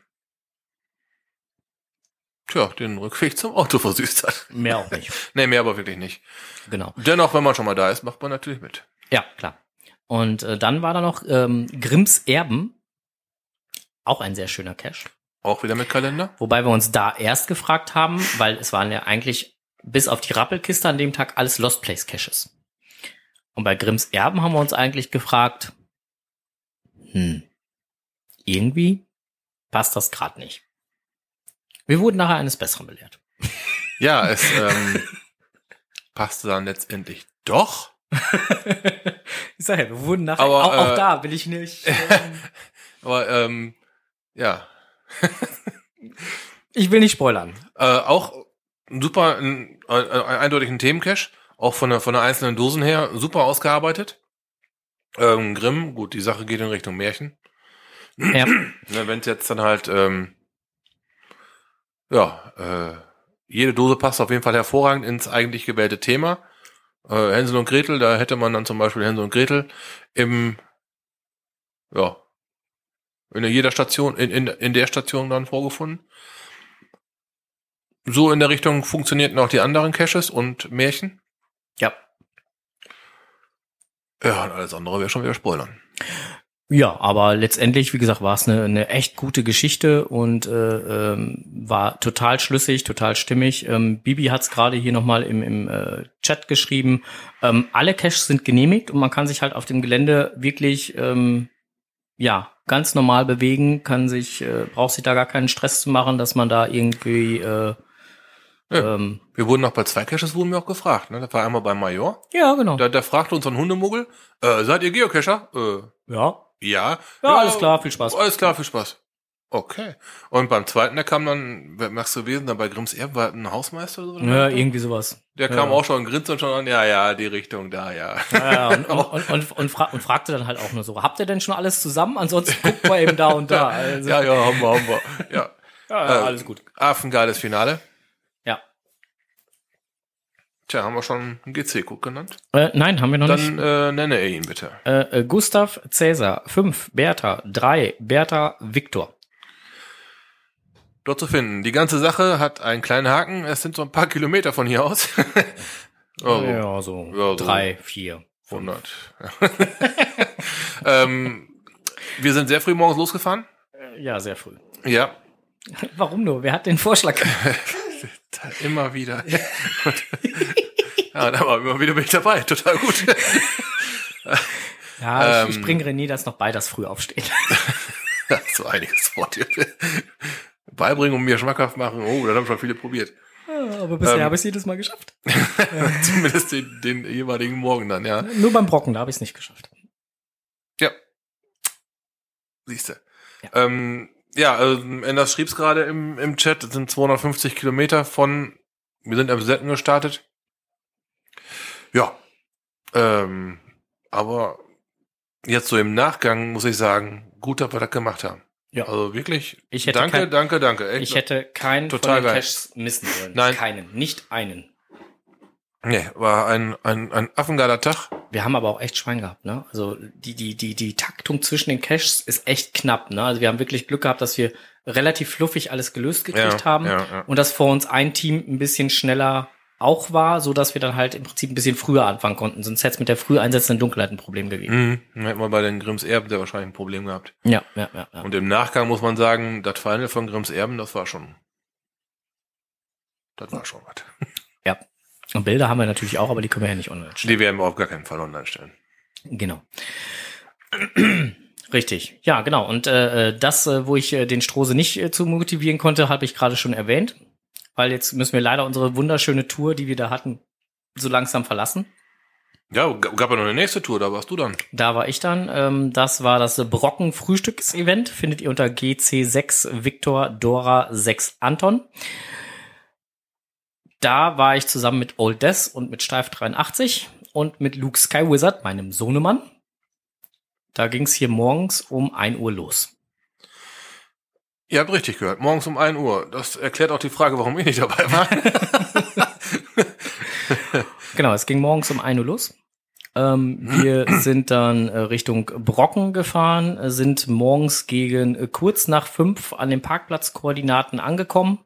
tja, den Rückweg zum Auto versüßt hat. Mehr auch nicht. nee, mehr aber wirklich nicht. Genau. Dennoch, wenn man schon mal da ist, macht man natürlich mit. Ja, klar. Und äh, dann war da noch ähm, Grimms Erben. Auch ein sehr schöner Cache. Auch wieder mit Kalender? Wobei wir uns da erst gefragt haben, weil es waren ja eigentlich bis auf die Rappelkiste an dem Tag alles Lost Place Caches. Und bei Grimms Erben haben wir uns eigentlich gefragt, hm, irgendwie passt das gerade nicht. Wir wurden nachher eines Besseren belehrt. Ja, es ähm, passte dann letztendlich doch. ich sag ja, wir wurden nachher, Aber, auch, auch äh, da will ich nicht. Ähm, Aber ähm, ja. ich will nicht spoilern. Äh, auch super, ein, ein, ein eindeutigen Themencache, auch von der, von der einzelnen Dosen her, super ausgearbeitet. Ähm, Grimm, gut, die Sache geht in Richtung Märchen. Ja. Ne, Wenn es jetzt dann halt, ähm, ja, äh, jede Dose passt auf jeden Fall hervorragend ins eigentlich gewählte Thema. Äh, Hänsel und Gretel, da hätte man dann zum Beispiel Hänsel und Gretel im, ja, in jeder Station, in, in, in der Station dann vorgefunden. So in der Richtung funktionierten auch die anderen Caches und Märchen. Ja. Ja, und alles andere wäre schon wieder Spoilern. Ja, aber letztendlich, wie gesagt, war es eine, eine echt gute Geschichte und äh, ähm, war total schlüssig, total stimmig. Ähm, Bibi hat es gerade hier nochmal im, im äh, Chat geschrieben. Ähm, alle Caches sind genehmigt und man kann sich halt auf dem Gelände wirklich ähm, ja ganz normal bewegen, kann sich, äh, braucht sich da gar keinen Stress zu machen, dass man da irgendwie äh, ja. Ähm, wir wurden auch bei zwei Caches wurden wir auch gefragt. Ne? Das war einmal beim Major. Ja, genau. Da, da fragte uns ein Hundemuggel, äh, seid ihr Geocacher? Äh, ja. Ja. ja. Ja, alles klar, viel Spaß. Alles klar, viel Spaß. Okay. Und beim zweiten, der kam dann, wer merkst du gewesen, dann bei Grimms Erb war ein Hausmeister oder so? Ja, irgendwie sowas. Der ja. kam auch schon, grinst und schon an, ja, ja, die Richtung da, ja. Ja, ja und, und, und, und, fra und, fragte dann halt auch nur so, habt ihr denn schon alles zusammen? Ansonsten guckt mal eben da und da. Also. Ja, ja, haben wir, haben wir. Ja, ja, ja äh, alles gut. Affengeiles Finale. Ja. Tja, haben wir schon einen GC-Cook genannt? Äh, nein, haben wir noch Dann, nicht. Dann äh, nenne er ihn bitte. Äh, äh, Gustav Cäsar, 5, Bertha, 3, Bertha, Viktor. Dort zu finden. Die ganze Sache hat einen kleinen Haken. Es sind so ein paar Kilometer von hier aus. also, ja, so, ja, so drei, vier, 100. ähm, wir sind sehr früh morgens losgefahren. Ja, sehr früh. Ja. Warum nur? Wer hat den Vorschlag immer wieder. ja, da war immer wieder bin ich dabei. Total gut. ja, ich, ähm, ich bringe René das noch bei, das früh aufstehen. so einiges vor dir. Beibringen und mir schmackhaft machen. Oh, da haben schon viele probiert. Ja, aber bisher ähm, habe ich es jedes Mal geschafft. Zumindest den, den jeweiligen Morgen dann, ja. Nur beim Brocken, da habe ich es nicht geschafft. Ja. Siehste. Ja. Ähm, ja, also Enders schrieb's gerade im, im Chat, das sind 250 Kilometer von, wir sind am Setten gestartet. Ja. Ähm, aber jetzt so im Nachgang muss ich sagen, gut, dass wir das gemacht haben. Ja. Also wirklich, ich hätte danke, kein, danke, danke. Echt, ich hätte keinen total von den Caches missen wollen. Nein. Keinen, nicht einen. Nee, war ein, ein, ein affengeiler Tag. Wir haben aber auch echt Schwein gehabt, ne? Also die, die, die, die Taktung zwischen den Caches ist echt knapp, ne? Also wir haben wirklich Glück gehabt, dass wir relativ fluffig alles gelöst gekriegt ja, haben ja, ja. und dass vor uns ein Team ein bisschen schneller auch war, so dass wir dann halt im Prinzip ein bisschen früher anfangen konnten. Sonst hätte es mit der früh einsetzenden Dunkelheit ein Problem gegeben. Mhm. Hätten wir bei den Grimms Erben sehr wahrscheinlich ein Problem gehabt. Ja, ja, ja, ja. Und im Nachgang muss man sagen, das Final von Grimms Erben, das war schon, das war schon was. Ja. Und Bilder haben wir natürlich auch, aber die können wir ja nicht online stellen. Die werden wir auf gar keinen Fall online stellen. Genau. Richtig. Ja, genau. Und äh, das, äh, wo ich äh, den Strose nicht äh, zu motivieren konnte, habe ich gerade schon erwähnt. Weil jetzt müssen wir leider unsere wunderschöne Tour, die wir da hatten, so langsam verlassen. Ja, gab ja noch eine nächste Tour, da warst du dann. Da war ich dann. Ähm, das war das Brocken Frühstücks-Event. Findet ihr unter GC6 Victor Dora 6 Anton. Da war ich zusammen mit Old Death und mit Steif 83 und mit Luke Skywizard, meinem Sohnemann. Da ging es hier morgens um 1 Uhr los. Ihr habt richtig gehört, morgens um 1 Uhr. Das erklärt auch die Frage, warum ich nicht dabei war. genau, es ging morgens um 1 Uhr los. Ähm, wir sind dann äh, Richtung Brocken gefahren, sind morgens gegen äh, kurz nach fünf an den Parkplatzkoordinaten angekommen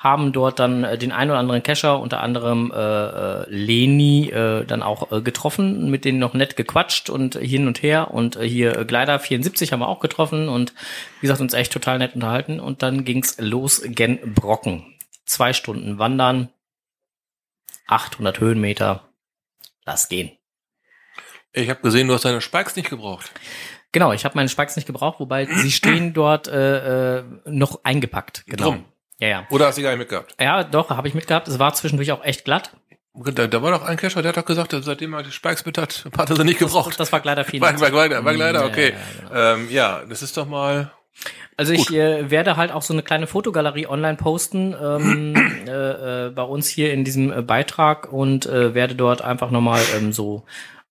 haben dort dann äh, den einen oder anderen Kescher, unter anderem äh, äh, Leni, äh, dann auch äh, getroffen, mit denen noch nett gequatscht und hin und her. Und äh, hier äh, Gleider 74 haben wir auch getroffen und wie gesagt, uns echt total nett unterhalten. Und dann ging's los gen Brocken. Zwei Stunden wandern, 800 Höhenmeter. Lass gehen. Ich habe gesehen, du hast deine Spikes nicht gebraucht. Genau, ich habe meine Spikes nicht gebraucht, wobei sie stehen dort äh, äh, noch eingepackt. Genau. Drum. Ja, ja. Oder hast du die gar nicht mitgehabt? Ja, doch, habe ich mitgehabt. Es war zwischendurch auch echt glatt. Da, da war doch ein Cacher, der hat doch gesagt, seitdem er die Spikes mit hat, hat er sie nicht gebraucht. Das, das war leider viel. War, war, war, war leider, okay. Ja, genau. ähm, ja, das ist doch mal. Also ich äh, werde halt auch so eine kleine Fotogalerie online posten ähm, äh, äh, bei uns hier in diesem äh, Beitrag und äh, werde dort einfach nochmal ähm, so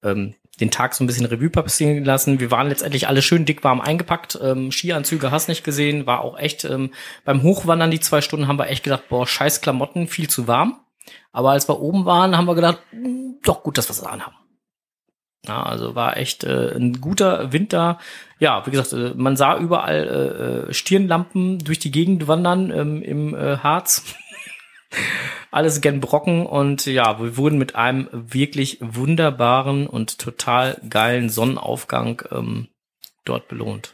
ähm, den Tag so ein bisschen Revue passieren lassen. Wir waren letztendlich alle schön dick warm eingepackt. Ähm, Skianzüge hast nicht gesehen, war auch echt ähm, beim Hochwandern die zwei Stunden haben wir echt gedacht, boah, scheiß Klamotten, viel zu warm. Aber als wir oben waren, haben wir gedacht, hm, doch gut, dass wir es anhaben. Ja, also war echt äh, ein guter Winter. Ja, wie gesagt, äh, man sah überall äh, äh Stirnlampen durch die Gegend wandern ähm, im äh, Harz. Alles gen Brocken und ja, wir wurden mit einem wirklich wunderbaren und total geilen Sonnenaufgang ähm, dort belohnt.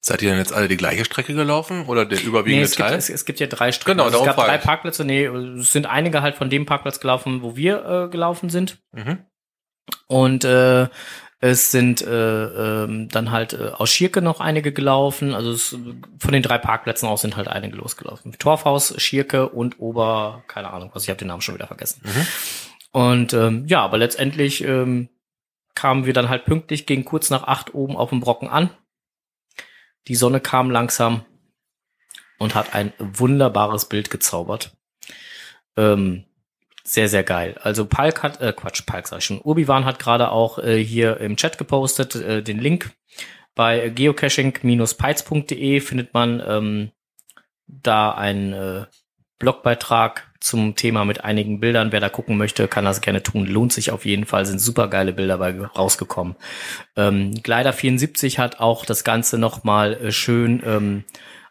Seid ihr denn jetzt alle die gleiche Strecke gelaufen oder der überwiegende nee, es Teil? Gibt, es, es, gibt ja drei Strecken. Genau, also es gab drei Parkplätze. Nee, es sind einige halt von dem Parkplatz gelaufen, wo wir äh, gelaufen sind. Mhm. Und äh, es sind äh, ähm, dann halt äh, aus Schirke noch einige gelaufen. Also es, von den drei Parkplätzen aus sind halt einige losgelaufen. Torfhaus, Schirke und Ober, keine Ahnung, was ich habe den Namen schon wieder vergessen. Mhm. Und ähm, ja, aber letztendlich ähm, kamen wir dann halt pünktlich gegen kurz nach acht oben auf dem Brocken an. Die Sonne kam langsam und hat ein wunderbares Bild gezaubert. Ähm, sehr, sehr geil. Also Palk hat, äh, Quatsch, Palk sag ich schon, Urbiwan hat gerade auch äh, hier im Chat gepostet, äh, den Link bei geocaching-pites.de findet man ähm, da einen äh, Blogbeitrag zum Thema mit einigen Bildern. Wer da gucken möchte, kann das gerne tun. Lohnt sich auf jeden Fall. Sind super geile Bilder bei rausgekommen. Ähm, Glider 74 hat auch das Ganze nochmal äh, schön ähm,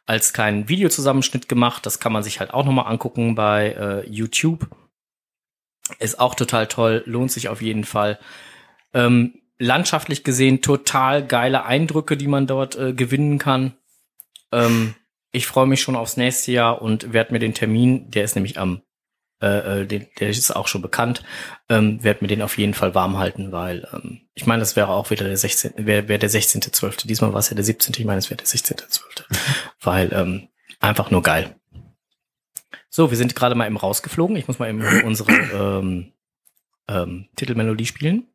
als kleinen Videozusammenschnitt gemacht. Das kann man sich halt auch nochmal angucken bei äh, YouTube. Ist auch total toll, lohnt sich auf jeden Fall. Ähm, landschaftlich gesehen total geile Eindrücke, die man dort äh, gewinnen kann. Ähm, ich freue mich schon aufs nächste Jahr und werde mir den Termin, der ist nämlich am, äh, äh den, der ist auch schon bekannt, ähm, werde mir den auf jeden Fall warm halten, weil ähm, ich meine, das wäre auch wieder der 16. wäre wär der 16.12. Diesmal war es ja der 17. Ich meine, es wäre der 16.12. weil ähm, einfach nur geil. So, wir sind gerade mal eben rausgeflogen. Ich muss mal eben unsere ähm, ähm, Titelmelodie spielen.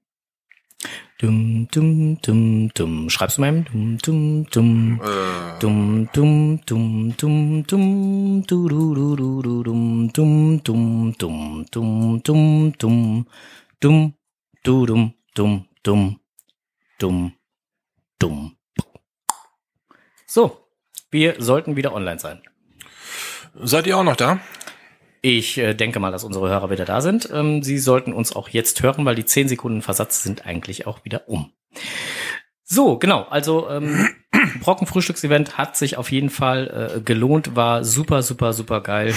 Dum, dum, dum, dum. Schreibst du mal eben? Dum, dum, dum. Äh. Dum, dum, dum, dum, dum. Du, du, du, du, du, dum, dum, dum, dum, dum, dum, dum. Dum, du, dum, dum, dum, dum, dum. So, wir sollten wieder online sein. Seid ihr auch noch da? Ich äh, denke mal, dass unsere Hörer wieder da sind. Ähm, sie sollten uns auch jetzt hören, weil die 10 Sekunden Versatz sind eigentlich auch wieder um. So, genau. Also ähm, Brocken Frühstücksevent hat sich auf jeden Fall äh, gelohnt, war super, super, super geil.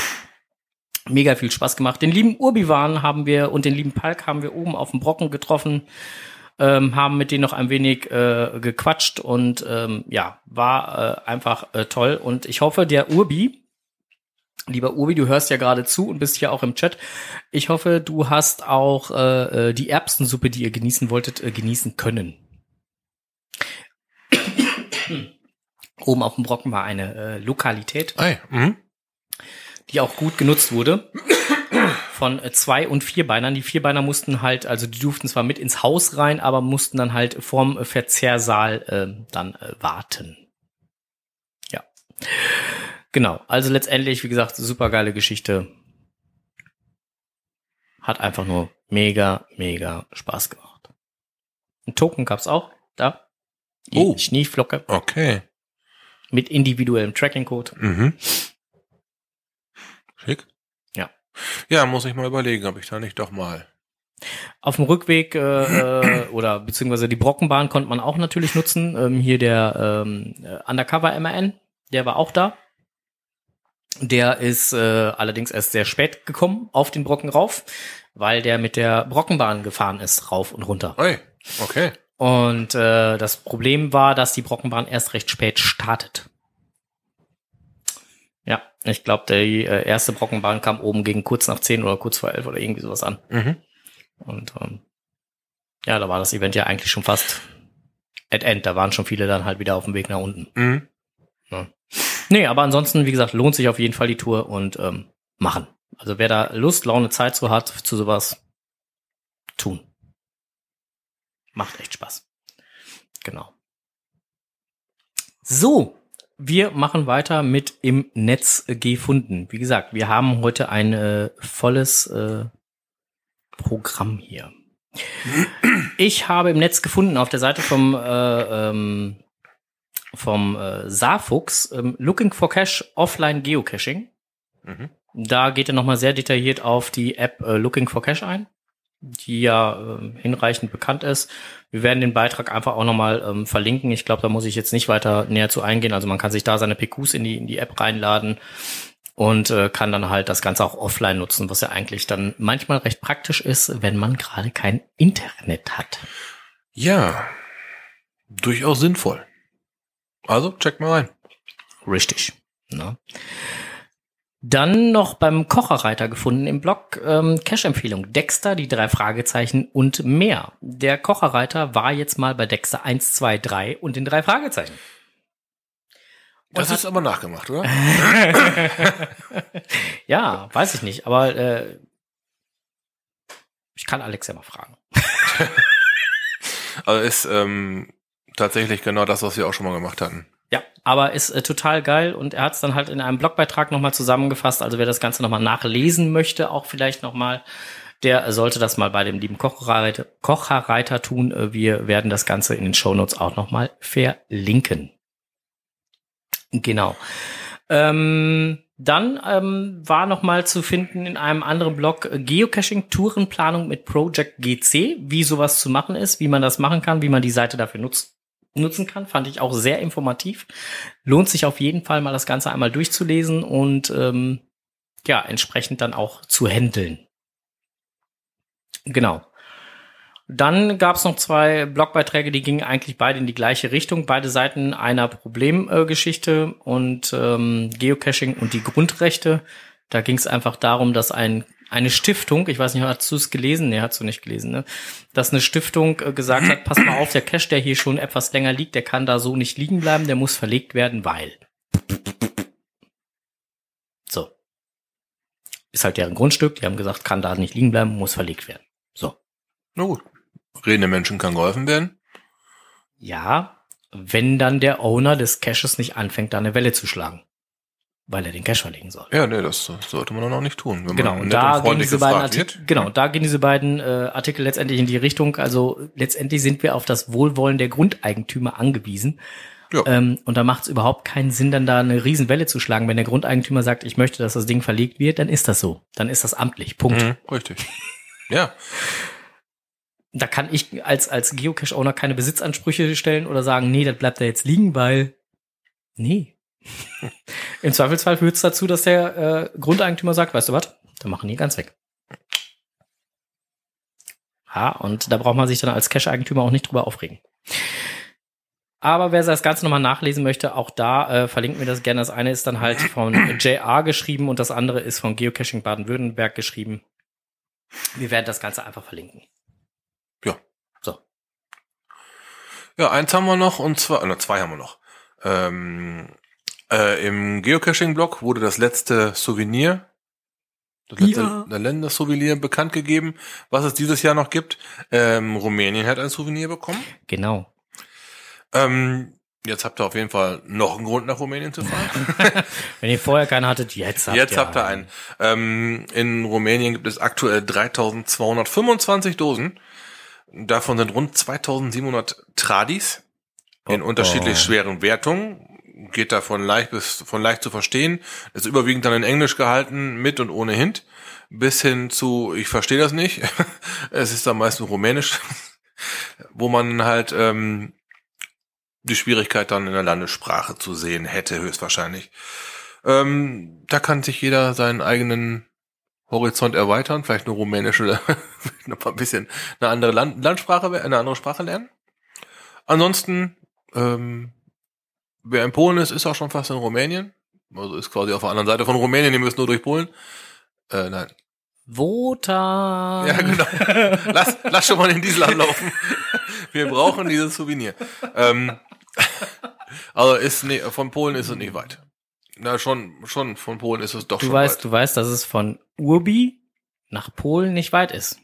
Mega viel Spaß gemacht. Den lieben Urbiwan haben wir und den lieben Palk haben wir oben auf dem Brocken getroffen, ähm, haben mit denen noch ein wenig äh, gequatscht und ähm, ja, war äh, einfach äh, toll. Und ich hoffe, der Urbi, Lieber Uwe, du hörst ja gerade zu und bist hier auch im Chat. Ich hoffe, du hast auch äh, äh, die Erbsensuppe, die ihr genießen wolltet, äh, genießen können. Oben auf dem Brocken war eine äh, Lokalität, Ei, mhm. die auch gut genutzt wurde von äh, zwei und Vierbeinern. Die Vierbeiner mussten halt, also die durften zwar mit ins Haus rein, aber mussten dann halt vorm Verzehrsaal äh, dann äh, warten. Ja. Genau, also letztendlich, wie gesagt, super geile Geschichte. Hat einfach nur mega, mega Spaß gemacht. Ein Token gab's auch, da. Die oh. Schneeflocke. Okay. Mit individuellem Tracking-Code. Mhm. Schick. Ja. Ja, muss ich mal überlegen, ob ich da nicht doch mal. Auf dem Rückweg äh, äh, oder beziehungsweise die Brockenbahn konnte man auch natürlich nutzen. Ähm, hier der ähm, Undercover MRN, der war auch da. Der ist äh, allerdings erst sehr spät gekommen auf den Brocken rauf, weil der mit der Brockenbahn gefahren ist, rauf und runter. Hey, okay. Und äh, das Problem war, dass die Brockenbahn erst recht spät startet. Ja, ich glaube, die äh, erste Brockenbahn kam oben gegen kurz nach zehn oder kurz vor elf oder irgendwie sowas an. Mhm. Und ähm, ja, da war das Event ja eigentlich schon fast at end. Da waren schon viele dann halt wieder auf dem Weg nach unten. Mhm. Ja. Nee, aber ansonsten, wie gesagt, lohnt sich auf jeden Fall die Tour und ähm, machen. Also wer da Lust, Laune, Zeit zu hat, zu sowas, tun. Macht echt Spaß. Genau. So, wir machen weiter mit im Netz gefunden. Wie gesagt, wir haben heute ein äh, volles äh, Programm hier. Ich habe im Netz gefunden auf der Seite vom äh, ähm, vom äh, Saarfuchs ähm, Looking for Cash Offline Geocaching. Mhm. Da geht er nochmal sehr detailliert auf die App äh, Looking for Cash ein die ja äh, hinreichend bekannt ist. Wir werden den Beitrag einfach auch nochmal ähm, verlinken. Ich glaube, da muss ich jetzt nicht weiter näher zu eingehen. Also man kann sich da seine PQs in die, in die App reinladen und äh, kann dann halt das Ganze auch offline nutzen, was ja eigentlich dann manchmal recht praktisch ist, wenn man gerade kein Internet hat. Ja, durchaus sinnvoll. Also check mal rein. Richtig. Ne? Dann noch beim Kocherreiter gefunden im Blog ähm, Cash-Empfehlung. Dexter, die drei Fragezeichen und mehr. Der Kocherreiter war jetzt mal bei Dexter 1, 2, 3 und den drei Fragezeichen. Und das ist aber nachgemacht, oder? ja, weiß ich nicht, aber äh, ich kann Alex ja mal fragen. also ist ähm, tatsächlich genau das, was wir auch schon mal gemacht hatten. Ja, aber ist äh, total geil und er hat es dann halt in einem Blogbeitrag nochmal zusammengefasst. Also wer das Ganze nochmal nachlesen möchte, auch vielleicht nochmal, der sollte das mal bei dem lieben Kochreiter, Kocherreiter tun. Äh, wir werden das Ganze in den Shownotes auch nochmal verlinken. Genau. Ähm, dann ähm, war nochmal zu finden in einem anderen Blog äh, Geocaching Tourenplanung mit Project GC, wie sowas zu machen ist, wie man das machen kann, wie man die Seite dafür nutzt nutzen kann. Fand ich auch sehr informativ. Lohnt sich auf jeden Fall mal das Ganze einmal durchzulesen und ähm, ja, entsprechend dann auch zu handeln. Genau. Dann gab es noch zwei Blogbeiträge, die gingen eigentlich beide in die gleiche Richtung. Beide Seiten einer Problemgeschichte und ähm, Geocaching und die Grundrechte. Da ging es einfach darum, dass ein eine Stiftung, ich weiß nicht, hast du es gelesen? Nee, hast du nicht gelesen, ne? Dass eine Stiftung äh, gesagt hat, pass mal auf, der Cash, der hier schon etwas länger liegt, der kann da so nicht liegen bleiben, der muss verlegt werden, weil. So. Ist halt deren Grundstück, die haben gesagt, kann da nicht liegen bleiben, muss verlegt werden. So. Na gut. Redende Menschen kann geholfen werden. Ja, wenn dann der Owner des Caches nicht anfängt, da eine Welle zu schlagen weil er den Cash verlegen soll. Ja, nee, das sollte man dann auch nicht tun. Wenn genau, man und da gehen diese beiden Artikel, genau, da gehen diese beiden äh, Artikel letztendlich in die Richtung. Also letztendlich sind wir auf das Wohlwollen der Grundeigentümer angewiesen. Ja. Ähm, und da macht es überhaupt keinen Sinn, dann da eine Riesenwelle zu schlagen. Wenn der Grundeigentümer sagt, ich möchte, dass das Ding verlegt wird, dann ist das so. Dann ist das amtlich. Punkt. Mhm, richtig. ja. Da kann ich als, als Geocache-Owner keine Besitzansprüche stellen oder sagen, nee, das bleibt da jetzt liegen, weil. Nee, Im Zweifelsfall führt es dazu, dass der äh, Grundeigentümer sagt, weißt du was, dann machen die ganz weg. Ja, und da braucht man sich dann als Cash-Eigentümer auch nicht drüber aufregen. Aber wer das Ganze nochmal nachlesen möchte, auch da äh, verlinkt mir das gerne. Das eine ist dann halt von JR geschrieben und das andere ist von Geocaching Baden-Württemberg geschrieben. Wir werden das Ganze einfach verlinken. Ja. So. Ja, eins haben wir noch und zwei, oder zwei haben wir noch. Ähm, äh, Im Geocaching-Blog wurde das letzte Souvenir, das letzte ja. Länder-Souvenir bekannt gegeben, was es dieses Jahr noch gibt. Ähm, Rumänien hat ein Souvenir bekommen. Genau. Ähm, jetzt habt ihr auf jeden Fall noch einen Grund, nach Rumänien zu fahren. Wenn ihr vorher keinen hattet, jetzt habt jetzt ihr habt ihr einen. Ähm, in Rumänien gibt es aktuell 3225 Dosen. Davon sind rund 2700 Tradis in oh, unterschiedlich oh. schweren Wertungen geht da von leicht bis von leicht zu verstehen, ist überwiegend dann in Englisch gehalten, mit und ohne Hint, bis hin zu, ich verstehe das nicht, es ist dann meistens Rumänisch, wo man halt ähm, die Schwierigkeit dann in der Landessprache zu sehen hätte, höchstwahrscheinlich. Ähm, da kann sich jeder seinen eigenen Horizont erweitern, vielleicht eine rumänische, noch mal ein bisschen eine andere Land Landsprache, eine andere Sprache lernen. Ansonsten ähm, wer in Polen ist, ist auch schon fast in Rumänien. Also ist quasi auf der anderen Seite von Rumänien, die müssen nur durch Polen. Äh, nein. Wotan. Ja, genau. Lass, lass schon mal den Diesel anlaufen. Wir brauchen dieses Souvenir. Ähm, also ist nee, von Polen ist es nicht weit. Na, schon, schon von Polen ist es doch du schon weißt, weit. Du weißt, dass es von Urbi nach Polen nicht weit ist.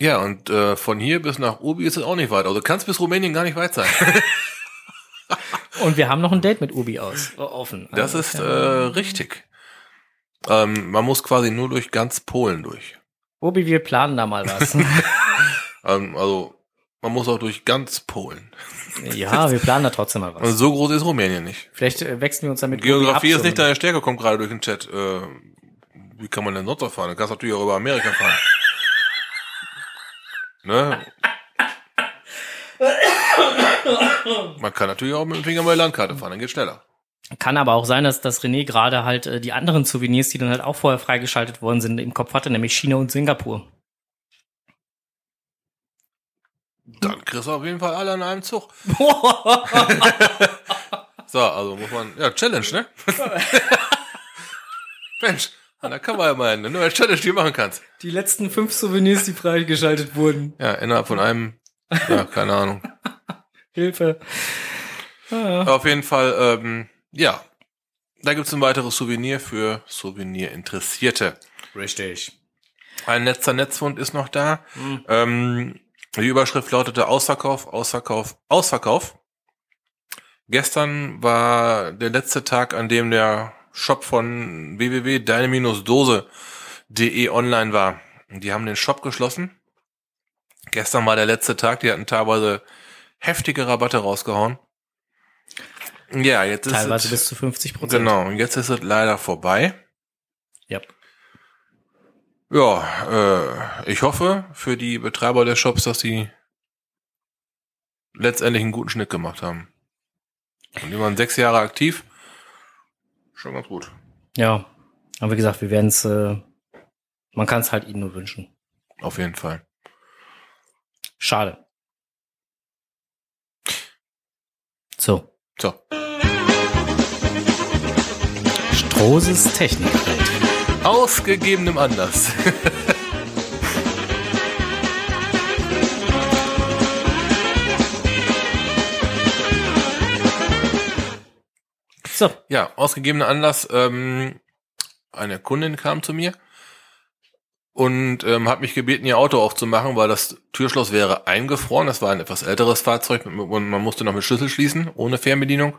Ja, und äh, von hier bis nach Ubi ist es auch nicht weit. Also kannst bis Rumänien gar nicht weit sein. und wir haben noch ein Date mit Ubi aus offen. Das also, ist äh, richtig. Ähm, man muss quasi nur durch ganz Polen durch. Ubi, wir planen da mal was. ähm, also man muss auch durch ganz Polen. Ja, wir planen da trotzdem mal was. Und so groß ist Rumänien nicht. Vielleicht äh, wechseln wir uns damit. Geografie ist nicht deine Stärke, kommt gerade durch den Chat. Äh, wie kann man denn sonst noch fahren? Du kannst natürlich auch über Amerika fahren. ne? Man kann natürlich auch mit dem Finger mal Landkarte fahren, dann geht's schneller. Kann aber auch sein, dass, dass René gerade halt äh, die anderen Souvenirs, die dann halt auch vorher freigeschaltet worden sind, im Kopf hatte, nämlich China und Singapur. Dann kriegst du auf jeden Fall alle an einem Zug. so, also muss man, ja, Challenge, ne? Mensch, da kann man ja mal eine neue Challenge, die du machen kannst. Die letzten fünf Souvenirs, die freigeschaltet wurden. Ja, innerhalb von einem, ja, keine Ahnung. Hilfe. Ah. Auf jeden Fall, ähm, ja, da gibt's ein weiteres Souvenir für Souvenir-Interessierte. Richtig. Ein letzter Netzfund ist noch da. Mhm. Ähm, die Überschrift lautete Ausverkauf, Ausverkauf, Ausverkauf. Gestern war der letzte Tag, an dem der Shop von www.deine-dose.de online war. Die haben den Shop geschlossen. Gestern war der letzte Tag, die hatten teilweise heftige Rabatte rausgehauen. Ja, jetzt ist Teilweise es, bis zu 50 Prozent. Genau, und jetzt ist es leider vorbei. Ja. Ja, äh, ich hoffe für die Betreiber der Shops, dass sie letztendlich einen guten Schnitt gemacht haben. Und die waren sechs Jahre aktiv. Schon ganz gut. Ja, aber wie gesagt, wir werden es, äh, man kann es halt ihnen nur wünschen. Auf jeden Fall. Schade. So. So. Strohses Technikwelt. Aus gegebenem Anlass. so. Ja, ausgegebener Anlass. Ähm, eine Kundin kam zu mir und ähm, hat mich gebeten, ihr Auto aufzumachen, weil das Türschloss wäre eingefroren. Das war ein etwas älteres Fahrzeug und man musste noch mit Schlüssel schließen, ohne Fernbedienung.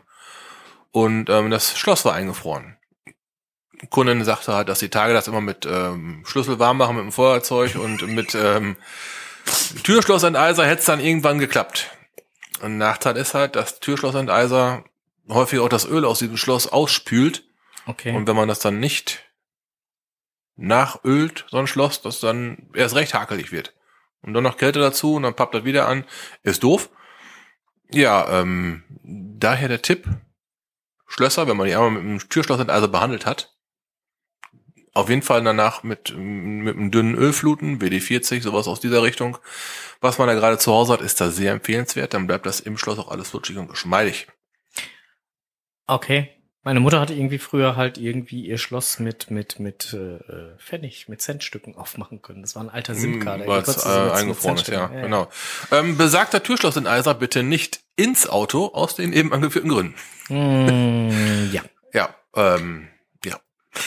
Und ähm, das Schloss war eingefroren. Kundin sagte halt, dass die Tage das immer mit ähm, Schlüssel warm machen, mit dem Feuerzeug und mit ähm, Türschlossenteiser hätte es dann irgendwann geklappt. Ein Nachteil ist halt, dass Türschlossenteiser häufig auch das Öl aus diesem Schloss ausspült. Okay. Und wenn man das dann nicht nachölt, so ein Schloss, das dann erst recht hakelig wird. Und dann noch Kälte dazu und dann pappt das wieder an. Ist doof. Ja, ähm, daher der Tipp, Schlösser, wenn man die einmal mit einem Türschloss also behandelt hat, auf jeden Fall danach mit, mit einem dünnen Ölfluten, WD-40, sowas aus dieser Richtung. Was man da gerade zu Hause hat, ist da sehr empfehlenswert. Dann bleibt das im Schloss auch alles flutschig und geschmeidig. Okay. Meine Mutter hatte irgendwie früher halt irgendwie ihr Schloss mit mit mit äh, Pfennig, mit Centstücken aufmachen können. Das war ein alter SIM-Card. Weil es äh, eingefroren ist, ja, ja, genau. Ähm, besagter Türschloss in Eiser bitte nicht ins Auto aus den eben angeführten Gründen. Mm, ja. Ja, ähm, ja.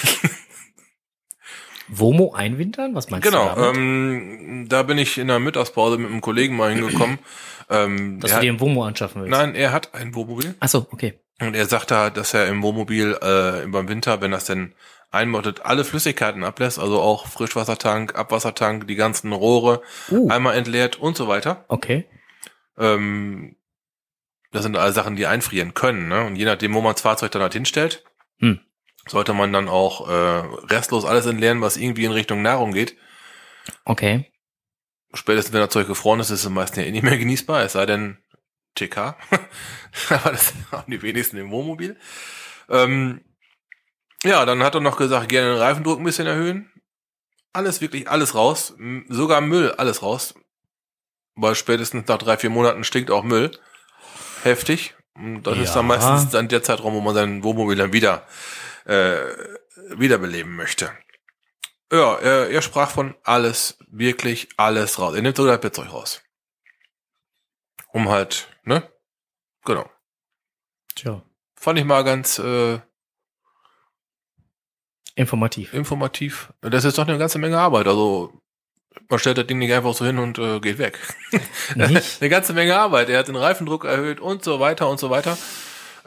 Womo einwintern? Was meinst genau, du Genau, ähm, da bin ich in der Mittagspause mit einem Kollegen mal hingekommen. ähm, Dass du dir ein Womo anschaffen willst? Nein, er hat ein Wohnmobil. Ach so, okay. Und er sagte halt, dass er im Wohnmobil äh, über den Winter, wenn das denn einmottet, alle Flüssigkeiten ablässt, also auch Frischwassertank, Abwassertank, die ganzen Rohre uh. einmal entleert und so weiter. Okay. Ähm, das sind alle Sachen, die einfrieren können. Ne? Und je nachdem, wo man das Fahrzeug dann halt hinstellt, hm. sollte man dann auch äh, restlos alles entleeren, was irgendwie in Richtung Nahrung geht. Okay. Spätestens wenn das Zeug gefroren ist, ist es meistens ja eh nicht mehr genießbar, es sei denn, TK. Aber das haben die wenigsten im Wohnmobil. Ähm, ja, dann hat er noch gesagt, gerne den Reifendruck ein bisschen erhöhen. Alles, wirklich alles raus. Sogar Müll, alles raus. Weil spätestens nach drei, vier Monaten stinkt auch Müll. Heftig. Und das ja. ist dann meistens dann der Zeitraum, wo man sein Wohnmobil dann wieder äh, wiederbeleben möchte. Ja, er, er sprach von alles, wirklich alles raus. Er nimmt sogar das Bettzeug raus. Um halt, ne? Genau. Tja. Fand ich mal ganz äh, informativ. Informativ. Das ist doch eine ganze Menge Arbeit. Also Man stellt das Ding nicht einfach so hin und äh, geht weg. Eine ganze Menge Arbeit. Er hat den Reifendruck erhöht und so weiter und so weiter.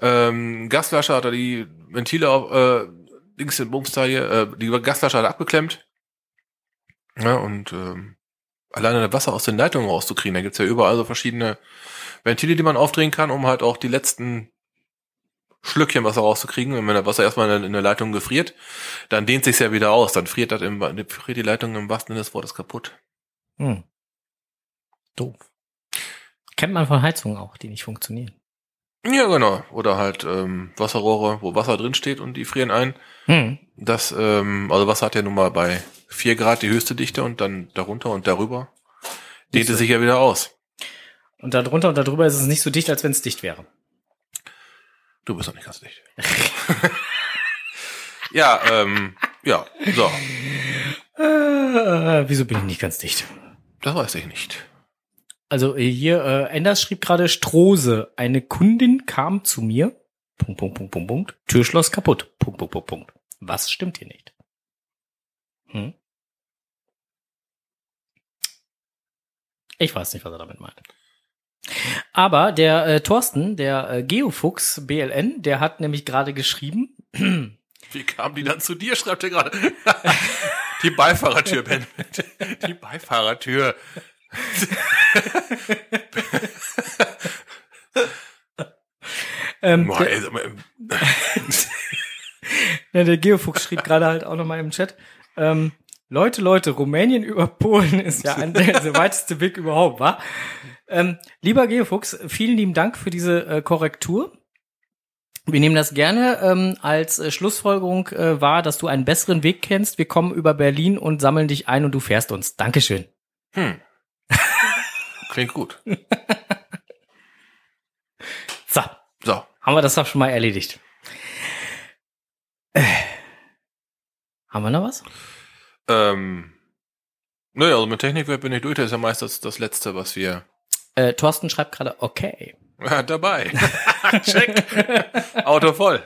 Ähm, Gasflasche hat er die Ventile auf, äh, links den Bums da hier, äh, die Gasflasche hat er abgeklemmt. Ja, und ähm, alleine das Wasser aus den Leitungen rauszukriegen. Da gibt's ja überall so verschiedene Ventile, die man aufdrehen kann, um halt auch die letzten Schlückchen Wasser rauszukriegen. Und wenn das Wasser erstmal in der Leitung gefriert, dann dehnt sich's ja wieder aus. Dann friert das im, friert die Leitung im wahrsten Sinne des Wortes kaputt. Hm. Doof. Kennt man von Heizungen auch, die nicht funktionieren. Ja, genau. Oder halt ähm, Wasserrohre, wo Wasser drin steht und die frieren ein. Hm. Das, ähm, also Wasser hat ja nun mal bei vier Grad die höchste Dichte und dann darunter und darüber dehnt es sich ja wieder aus. Und darunter und darüber ist es nicht so dicht, als wenn es dicht wäre. Du bist doch nicht ganz dicht. ja, ähm, ja, so. Äh, wieso bin ich nicht ganz dicht? Das weiß ich nicht. Also äh, hier, äh, Enders schrieb gerade Strose. Eine Kundin kam zu mir. Punkt, Punkt, Punkt, Punkt, Punkt. Türschloss kaputt. Punkt, Punkt, Punkt, Punkt. Was stimmt hier nicht? Hm? Ich weiß nicht, was er damit meint. Aber der äh, Thorsten, der äh, Geofuchs BLN, der hat nämlich gerade geschrieben. Wie kam die dann zu dir? Schreibt er gerade. die Beifahrertür, Ben. Die Beifahrertür. ähm, der, ja, der Geofuchs schrieb gerade halt auch nochmal im Chat. Ähm, Leute, Leute, Rumänien über Polen ist ja ein, der weiteste Weg überhaupt, wa? Ähm, lieber Geofuchs, vielen lieben Dank für diese äh, Korrektur. Wir nehmen das gerne ähm, als äh, Schlussfolgerung äh, wahr, dass du einen besseren Weg kennst. Wir kommen über Berlin und sammeln dich ein und du fährst uns. Dankeschön. Hm. Klingt gut. so. So. Haben wir das doch schon mal erledigt. Äh. Haben wir noch was? Ähm, naja, also mit Technikwert bin ich durch. Das ist ja meist das, das Letzte, was wir. Äh, Thorsten schreibt gerade, okay. Ja, dabei. Check. Auto voll.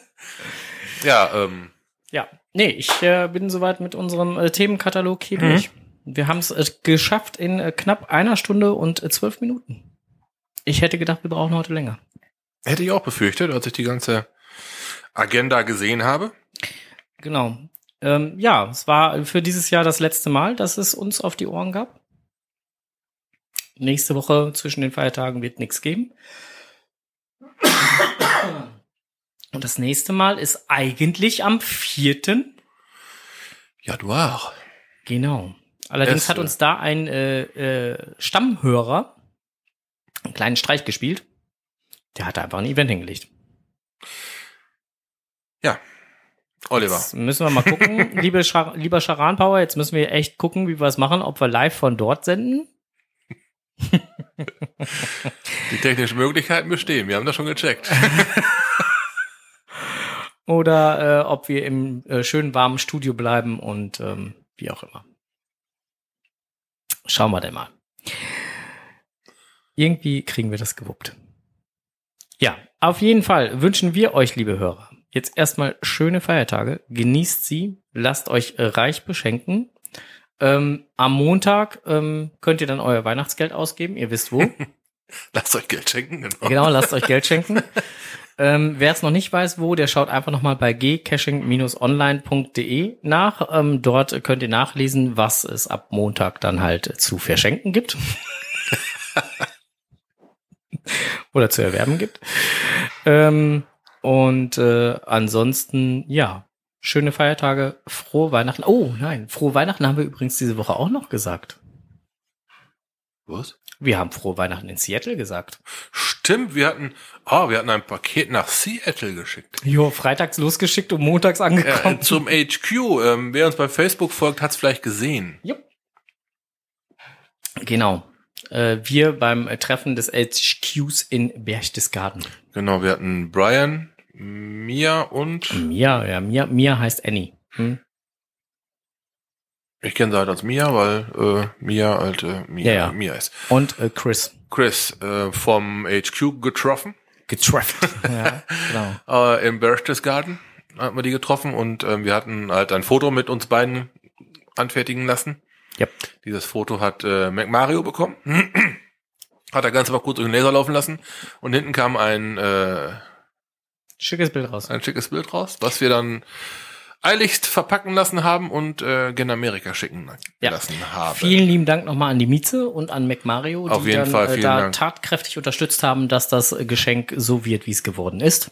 ja, ähm. Ja, nee, ich äh, bin soweit mit unserem äh, Themenkatalog hier mhm. durch. Wir haben es äh, geschafft in äh, knapp einer Stunde und äh, zwölf Minuten. Ich hätte gedacht, wir brauchen heute länger. Hätte ich auch befürchtet, als ich die ganze Agenda gesehen habe. Genau ähm, ja, es war für dieses Jahr das letzte Mal, dass es uns auf die Ohren gab. Nächste Woche zwischen den Feiertagen wird nichts geben. Und das nächste Mal ist eigentlich am vierten. Ja, du auch. Genau. Allerdings es, hat uns da ein äh, äh, Stammhörer einen kleinen Streich gespielt. Der hatte einfach ein Event hingelegt. Ja, Oliver. Jetzt müssen wir mal gucken, liebe Schar lieber Charan Power, jetzt müssen wir echt gucken, wie wir es machen, ob wir live von dort senden. Die technischen Möglichkeiten bestehen, wir haben das schon gecheckt. Oder äh, ob wir im äh, schönen warmen Studio bleiben und ähm, wie auch immer. Schauen wir denn mal. Irgendwie kriegen wir das gewuppt. Ja, auf jeden Fall wünschen wir euch, liebe Hörer, Jetzt erstmal schöne Feiertage. Genießt sie. Lasst euch reich beschenken. Ähm, am Montag ähm, könnt ihr dann euer Weihnachtsgeld ausgeben. Ihr wisst wo. lasst euch Geld schenken. Genau, genau lasst euch Geld schenken. Ähm, Wer es noch nicht weiß, wo, der schaut einfach nochmal bei gcaching-online.de nach. Ähm, dort könnt ihr nachlesen, was es ab Montag dann halt zu verschenken gibt. Oder zu erwerben gibt. Ähm, und äh, ansonsten, ja, schöne Feiertage, frohe Weihnachten. Oh nein, frohe Weihnachten haben wir übrigens diese Woche auch noch gesagt. Was? Wir haben frohe Weihnachten in Seattle gesagt. Stimmt, wir hatten, oh, wir hatten ein Paket nach Seattle geschickt. Jo, freitags losgeschickt und montags angekommen. Äh, zum HQ. Ähm, wer uns bei Facebook folgt, hat es vielleicht gesehen. Jupp. Genau. Äh, wir beim Treffen des HQs in Berchtesgaden. Genau, wir hatten Brian, Mia und. Mia, ja, Mia, Mia heißt Annie. Hm? Ich kenne sie halt als Mia, weil äh, Mia halt äh, Mia, ja, ja. Mia ist. Und äh, Chris. Chris äh, vom HQ getroffen. Getroffen. ja, genau. äh, Im Berchtesgaden hatten wir die getroffen und äh, wir hatten halt ein Foto mit uns beiden anfertigen lassen. Yep. Dieses Foto hat äh, McMario bekommen. hat er ganz mal kurz durch den Laser laufen lassen. Und hinten kam ein äh, schickes Bild raus. Ein schickes Bild raus, was wir dann eiligst verpacken lassen haben und äh, gen Amerika schicken ja. lassen haben. Vielen lieben Dank nochmal an die Mieze und an McMario, die jeden dann Fall, äh, da Dank. tatkräftig unterstützt haben, dass das Geschenk so wird, wie es geworden ist.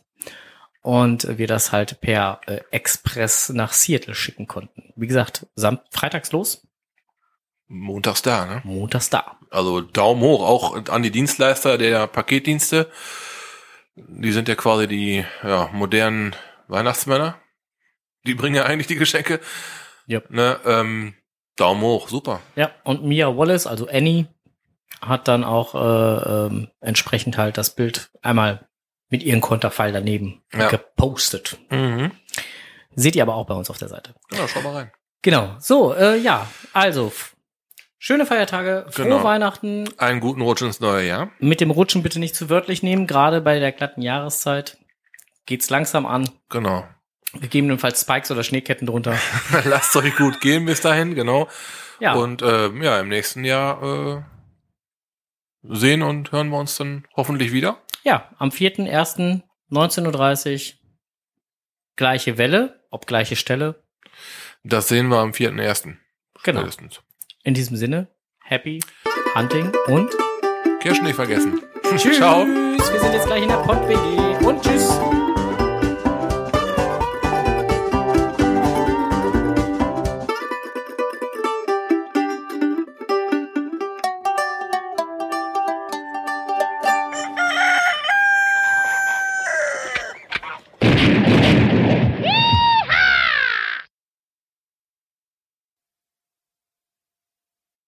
Und wir das halt per äh, Express nach Seattle schicken konnten. Wie gesagt, Sam freitags los. Montags da, ne? Montags da. Also Daumen hoch auch an die Dienstleister der Paketdienste. Die sind ja quasi die ja, modernen Weihnachtsmänner die bringen ja eigentlich die Geschenke. Yep. Ne, ähm, Daumen hoch, super. Ja, und Mia Wallace, also Annie, hat dann auch äh, ähm, entsprechend halt das Bild einmal mit ihrem Konterfall daneben ja. gepostet. Mhm. Seht ihr aber auch bei uns auf der Seite. Genau, schau mal rein. Genau. So, äh, ja, also schöne Feiertage, frohe genau. Weihnachten. Einen guten Rutsch ins neue Jahr. Mit dem Rutschen bitte nicht zu wörtlich nehmen, gerade bei der glatten Jahreszeit geht's langsam an. Genau. Gegebenenfalls Spikes oder Schneeketten drunter. Lasst euch gut gehen bis dahin, genau. Ja. Und äh, ja, im nächsten Jahr äh, sehen und hören wir uns dann hoffentlich wieder. Ja, am 4.1.19.30 Uhr gleiche Welle, ob gleiche Stelle. Das sehen wir am 4.1. Genau. Spätestens. In diesem Sinne, happy hunting und Kirschen nicht vergessen. Tschüss. Ciao. Wir sind jetzt gleich in der Pott-WG und tschüss.